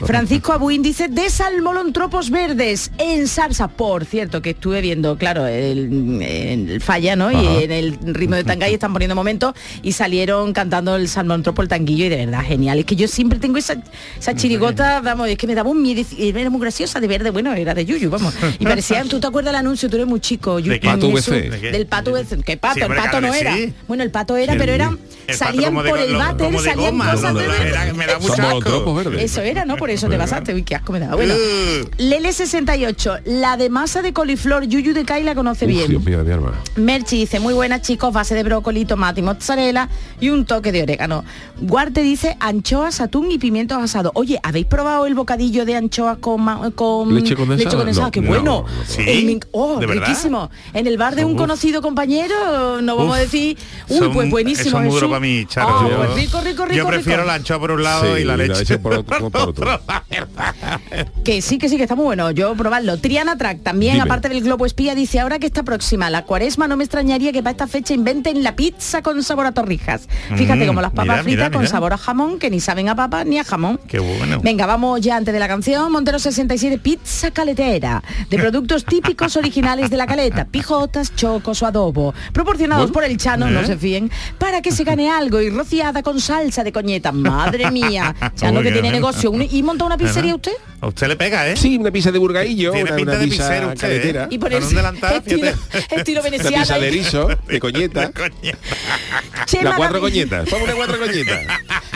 [SPEAKER 3] Francisco Abuín dice, de salmolontropos verdes en salsa. Por cierto, que estuve viendo, claro, el, el falla, ¿no?
[SPEAKER 2] Ajá.
[SPEAKER 3] Y en el ritmo de Tangay están poniendo momentos y salieron cantando el salmontropo, el tanguillo y de verdad genial. Es que yo siempre tengo esa, esa chirigota, vamos, es que me daba un miedo, y era muy graciosa de verde, bueno, era de Yuyu, vamos. Y parecía, ¿tú te acuerdas del anuncio? Tú eres muy chico, Yuyu,
[SPEAKER 2] ¿De qué? Pato
[SPEAKER 3] Jesús.
[SPEAKER 2] ¿De qué?
[SPEAKER 3] Del pato VC. ¿Qué pato?
[SPEAKER 7] Sí,
[SPEAKER 3] el pato no era.
[SPEAKER 7] sí.
[SPEAKER 3] Bueno, el pato era, pero eran,
[SPEAKER 7] El
[SPEAKER 3] salían
[SPEAKER 7] de
[SPEAKER 3] por el váter,
[SPEAKER 7] de
[SPEAKER 3] salían
[SPEAKER 7] goma,
[SPEAKER 3] cosas
[SPEAKER 7] no,
[SPEAKER 3] de
[SPEAKER 7] no,
[SPEAKER 3] verde.
[SPEAKER 7] era- me da mucho asco.
[SPEAKER 3] Eso era, ¿no? Por eso te pasaste. Uy, qué asco me da. Bueno,
[SPEAKER 7] Uh.
[SPEAKER 3] Lele 68, la de masa de coliflor, Yuyu de Kai la conoce
[SPEAKER 2] Uf,
[SPEAKER 3] bien.
[SPEAKER 2] Dios mío, de mi alma.
[SPEAKER 3] Merchi dice, muy buena chicos, base de brócoli, tomate y mozzarella y un toque de orégano. Guarte dice, anchoas, atún y pimientos asados. Oye, ¿habéis probado el bocadillo de anchoas con, con
[SPEAKER 2] ¿Leche condensada? No,
[SPEAKER 3] ¡Qué
[SPEAKER 2] no,
[SPEAKER 3] bueno!
[SPEAKER 2] no.
[SPEAKER 7] ¿Sí?
[SPEAKER 3] Min- ¡Oh,
[SPEAKER 7] ¿De verdad?
[SPEAKER 3] riquísimo! En el bar de un
[SPEAKER 7] Uf.
[SPEAKER 3] conocido compañero, no vamos
[SPEAKER 7] Uf.
[SPEAKER 3] a decir, uy,
[SPEAKER 7] Son-
[SPEAKER 3] pues buenísimo.
[SPEAKER 7] Eso es duro para mí, Charo.
[SPEAKER 3] Ah,
[SPEAKER 7] Yo-
[SPEAKER 3] pues rico, rico, rico,
[SPEAKER 7] Yo prefiero
[SPEAKER 3] rico.
[SPEAKER 7] la anchoa por un lado
[SPEAKER 2] Sí,
[SPEAKER 7] y la leche,
[SPEAKER 2] leche por otro- por otro.
[SPEAKER 3] Que sí, que sí, que está muy bueno. Yo probarlo. Triana Track también,
[SPEAKER 2] Dime.
[SPEAKER 3] aparte del globo espía, dice ahora que está próxima la cuaresma, no me extrañaría que para esta fecha inventen la pizza con sabor a torrijas. Fíjate
[SPEAKER 7] Mm,
[SPEAKER 3] como las papas
[SPEAKER 7] mira,
[SPEAKER 3] fritas
[SPEAKER 7] mira,
[SPEAKER 3] con
[SPEAKER 7] mira.
[SPEAKER 3] sabor a jamón, que ni saben a papa ni a jamón.
[SPEAKER 7] Qué bueno.
[SPEAKER 3] Venga, vamos ya antes de la canción. Montero 67, pizza caletera, de productos típicos originales de la caleta, pijotas, chocos o adobo, proporcionados por el Chano, no
[SPEAKER 7] ¿Eh?
[SPEAKER 3] se fíen, para que se gane algo y rociada con salsa de coñeta. Madre mía, Chano
[SPEAKER 7] Muy
[SPEAKER 3] que tiene
[SPEAKER 7] bien.
[SPEAKER 3] negocio. ¿Y monta una pizzería usted?
[SPEAKER 7] A usted le pega, ¿eh?
[SPEAKER 2] Sí, una pizza de burgaillo,
[SPEAKER 7] Tiene
[SPEAKER 2] una,
[SPEAKER 7] pinta
[SPEAKER 2] una
[SPEAKER 7] de
[SPEAKER 2] pizza
[SPEAKER 7] usted, ¿eh?
[SPEAKER 2] caletera.
[SPEAKER 3] Y
[SPEAKER 7] un delantal,
[SPEAKER 3] estilo, estilo
[SPEAKER 2] pizza de de coñeta.
[SPEAKER 3] Chema
[SPEAKER 2] Las cuatro coñetas. Pongo una cuatro coñetas.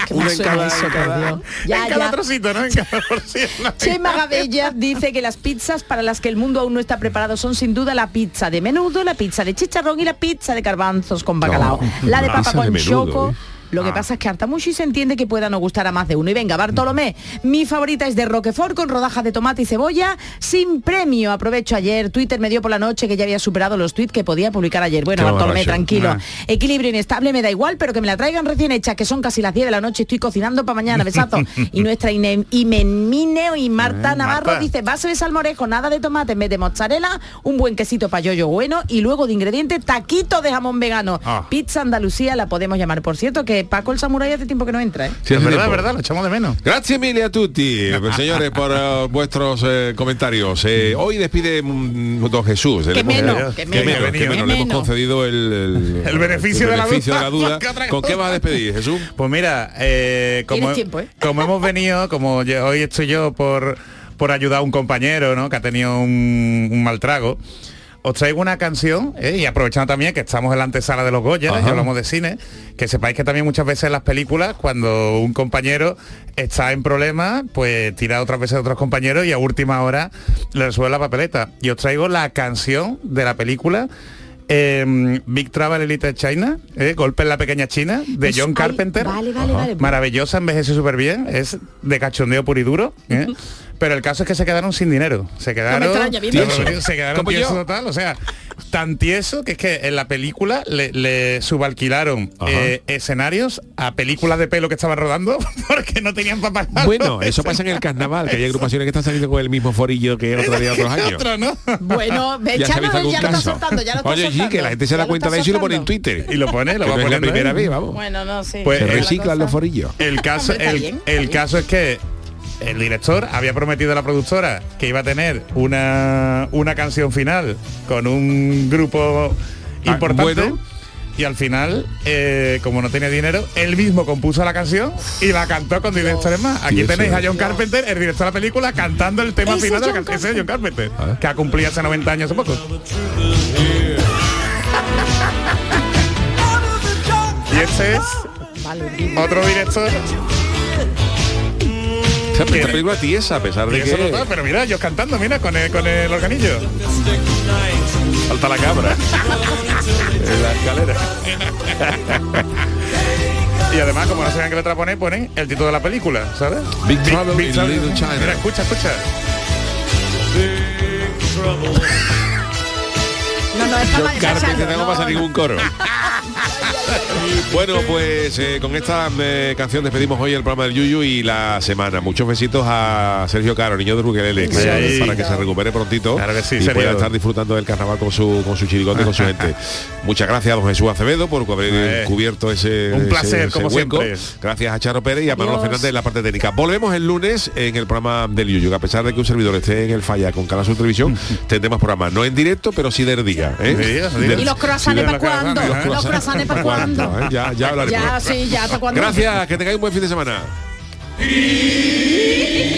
[SPEAKER 3] ¿Qué
[SPEAKER 2] Una en cada,
[SPEAKER 3] eso,
[SPEAKER 2] en cada-
[SPEAKER 3] por Dios? Ya,
[SPEAKER 7] en cada
[SPEAKER 3] ya.
[SPEAKER 7] trocito, ¿no? En cada porción.
[SPEAKER 3] Chema Gabella dice que las pizzas para las que el mundo aún no está preparado son sin duda la pizza de menudo, la pizza de chicharrón y la pizza de garbanzos con bacalao.
[SPEAKER 2] No,
[SPEAKER 3] la de papa
[SPEAKER 2] pizza de
[SPEAKER 3] con
[SPEAKER 2] menudo,
[SPEAKER 3] choco.
[SPEAKER 2] ¿eh?
[SPEAKER 3] Lo que pasa es que y se entiende que pueda no gustar a más de uno. Y venga, Bartolomé, mi favorita es de Roquefort con rodajas de tomate y cebolla sin premio. Aprovecho ayer, Twitter me dio por la noche que ya había superado los tweets que podía publicar ayer. Bueno,
[SPEAKER 2] Qué
[SPEAKER 3] Bartolomé,
[SPEAKER 2] borracho.
[SPEAKER 3] tranquilo.
[SPEAKER 7] Ah.
[SPEAKER 3] Equilibrio inestable me da igual, pero que me la traigan recién hecha, que son casi las 10 de la noche, estoy cocinando para mañana, besazo. y nuestra Ine- Imenmineo y Marta
[SPEAKER 7] Eh,
[SPEAKER 3] Navarro
[SPEAKER 7] Marta.
[SPEAKER 3] dice, base de salmorejo, nada de tomate en vez de mozzarella, un buen quesito payollo bueno y luego de ingrediente taquito de jamón vegano.
[SPEAKER 7] Ah.
[SPEAKER 3] Pizza Andalucía la podemos llamar. Por cierto, que Paco el Samurái hace tiempo que no entra, ¿eh?
[SPEAKER 2] Sí,
[SPEAKER 7] es verdad, es verdad, lo echamos de menos.
[SPEAKER 2] Gracias mille a tutti, pues, señores, por eh, vuestros eh, comentarios. Eh, hoy despide mm, don Jesús.
[SPEAKER 3] Que menos, que
[SPEAKER 2] que
[SPEAKER 3] menos,
[SPEAKER 2] menos, que
[SPEAKER 7] que
[SPEAKER 2] menos. Le hemos
[SPEAKER 3] menos.
[SPEAKER 2] concedido el, el-
[SPEAKER 7] El beneficio de la duda.
[SPEAKER 2] de la duda.
[SPEAKER 7] ¿Qué otra
[SPEAKER 2] ¿Con qué vas a despedir, Jesús?
[SPEAKER 7] Pues mira, eh, como,
[SPEAKER 3] Tienes tiempo, ¿eh?
[SPEAKER 7] como hemos venido, como yo- hoy estoy yo por, por ayudar a un compañero ¿no? que ha tenido un, un mal trago, os traigo una canción, ¿eh? y aprovechando también que estamos en la antesala de los Goya, y hablamos de cine, que sepáis que también muchas veces en las películas, cuando un compañero está en problemas, pues tira otras veces a otros compañeros y a última hora le resuelve la papeleta. Y os traigo la canción de la película eh, Big Travel Elite China, eh, Golpe en la Pequeña China, de
[SPEAKER 3] Eso,
[SPEAKER 7] John
[SPEAKER 3] ay,
[SPEAKER 7] Carpenter.
[SPEAKER 3] vale, vale, vale.
[SPEAKER 7] Maravillosa, envejece súper bien, es de cachondeo puro y duro. ¿eh? Pero el caso es que se quedaron sin dinero. Se quedaron,
[SPEAKER 3] extraña,
[SPEAKER 7] se quedaron tiesos total. O sea, tan tieso que es que en la película le, le subalquilaron eh, escenarios a películas de pelo que estaban rodando porque no tenían pagar.
[SPEAKER 2] Bueno, eso pasa en el carnaval, que hay agrupaciones que están saliendo con el mismo forillo que otro día otros años.
[SPEAKER 7] Otro, ¿no?
[SPEAKER 3] Bueno,
[SPEAKER 2] ¿Ya se ha
[SPEAKER 3] Chano,
[SPEAKER 2] visto algún
[SPEAKER 3] ya lo está
[SPEAKER 2] caso?
[SPEAKER 3] soltando, ya lo está
[SPEAKER 2] Oye, sí, que la gente se
[SPEAKER 3] Ya
[SPEAKER 2] da cuenta de eso y lo pone en. Twitter.
[SPEAKER 7] Y lo pone, lo va
[SPEAKER 2] no es la primera vez, vamos.
[SPEAKER 3] Bueno, no sé.
[SPEAKER 7] Pues
[SPEAKER 2] Se reciclan los forillos.
[SPEAKER 7] El caso, el, caso es que el director había prometido a la productora que iba a tener una, una canción final con un grupo
[SPEAKER 2] Ah,
[SPEAKER 7] importante.
[SPEAKER 2] bueno.
[SPEAKER 7] Y al final, eh, como no tenía dinero, él mismo compuso la canción y la cantó con directores más. Aquí tenéis a. John Carpenter, el director de la película, cantando el tema final de la canción. Ese es John Carpenter, que ha cumplido hace 90 años hace poco. Y este es otro director
[SPEAKER 2] Esta esta película tiesa, a pesar de
[SPEAKER 7] eso no
[SPEAKER 2] que
[SPEAKER 7] está, pero mira, yo cantando, mira, con el, con el organillo.
[SPEAKER 2] falta la cabra en la escalera.
[SPEAKER 7] Y además, como no sabían qué letra poner, ponen el título de la película, ¿sabes?
[SPEAKER 2] Big Trouble in
[SPEAKER 7] Trouble.
[SPEAKER 2] Little China.
[SPEAKER 7] Mira, escucha, escucha.
[SPEAKER 3] No, no, es
[SPEAKER 2] John
[SPEAKER 3] para
[SPEAKER 2] Carpenter no pasa ningún coro. Bueno, pues eh, con esta eh, canción despedimos hoy el programa del Yuyu y la semana. Muchos besitos a Sergio Caro, niño de
[SPEAKER 7] Ay.
[SPEAKER 2] para que se recupere prontito
[SPEAKER 7] Claro que sí,
[SPEAKER 2] y
[SPEAKER 7] Sergio.
[SPEAKER 2] pueda estar disfrutando del carnaval con su con su chirigote y con su gente. Muchas gracias a don Jesús Acevedo por haber
[SPEAKER 7] Eh,
[SPEAKER 2] cubierto ese
[SPEAKER 7] un placer,
[SPEAKER 2] ese
[SPEAKER 7] como
[SPEAKER 2] hueco.
[SPEAKER 7] siempre.
[SPEAKER 2] Gracias a Charo Pérez y a Manolo. Fernández en la parte técnica. Volvemos el lunes en el programa del Yuyu, que a pesar de que un servidor esté en el falla con Canal Sur Televisión, tendremos programa no en directo, pero sí del día. ¿eh?
[SPEAKER 7] Sí, sí.
[SPEAKER 2] Del-
[SPEAKER 3] ¿Y los croissants
[SPEAKER 7] Sí,
[SPEAKER 3] para cuándo? Los croissants para cuándo?
[SPEAKER 2] ¿Eh? Ya, ya hablaremos.
[SPEAKER 3] Ya, sí, ya, ¿hasta cuándo?
[SPEAKER 2] Gracias, que tengáis un buen fin de semana.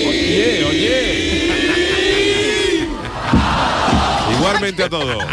[SPEAKER 2] Oye, oye. Igualmente a todos.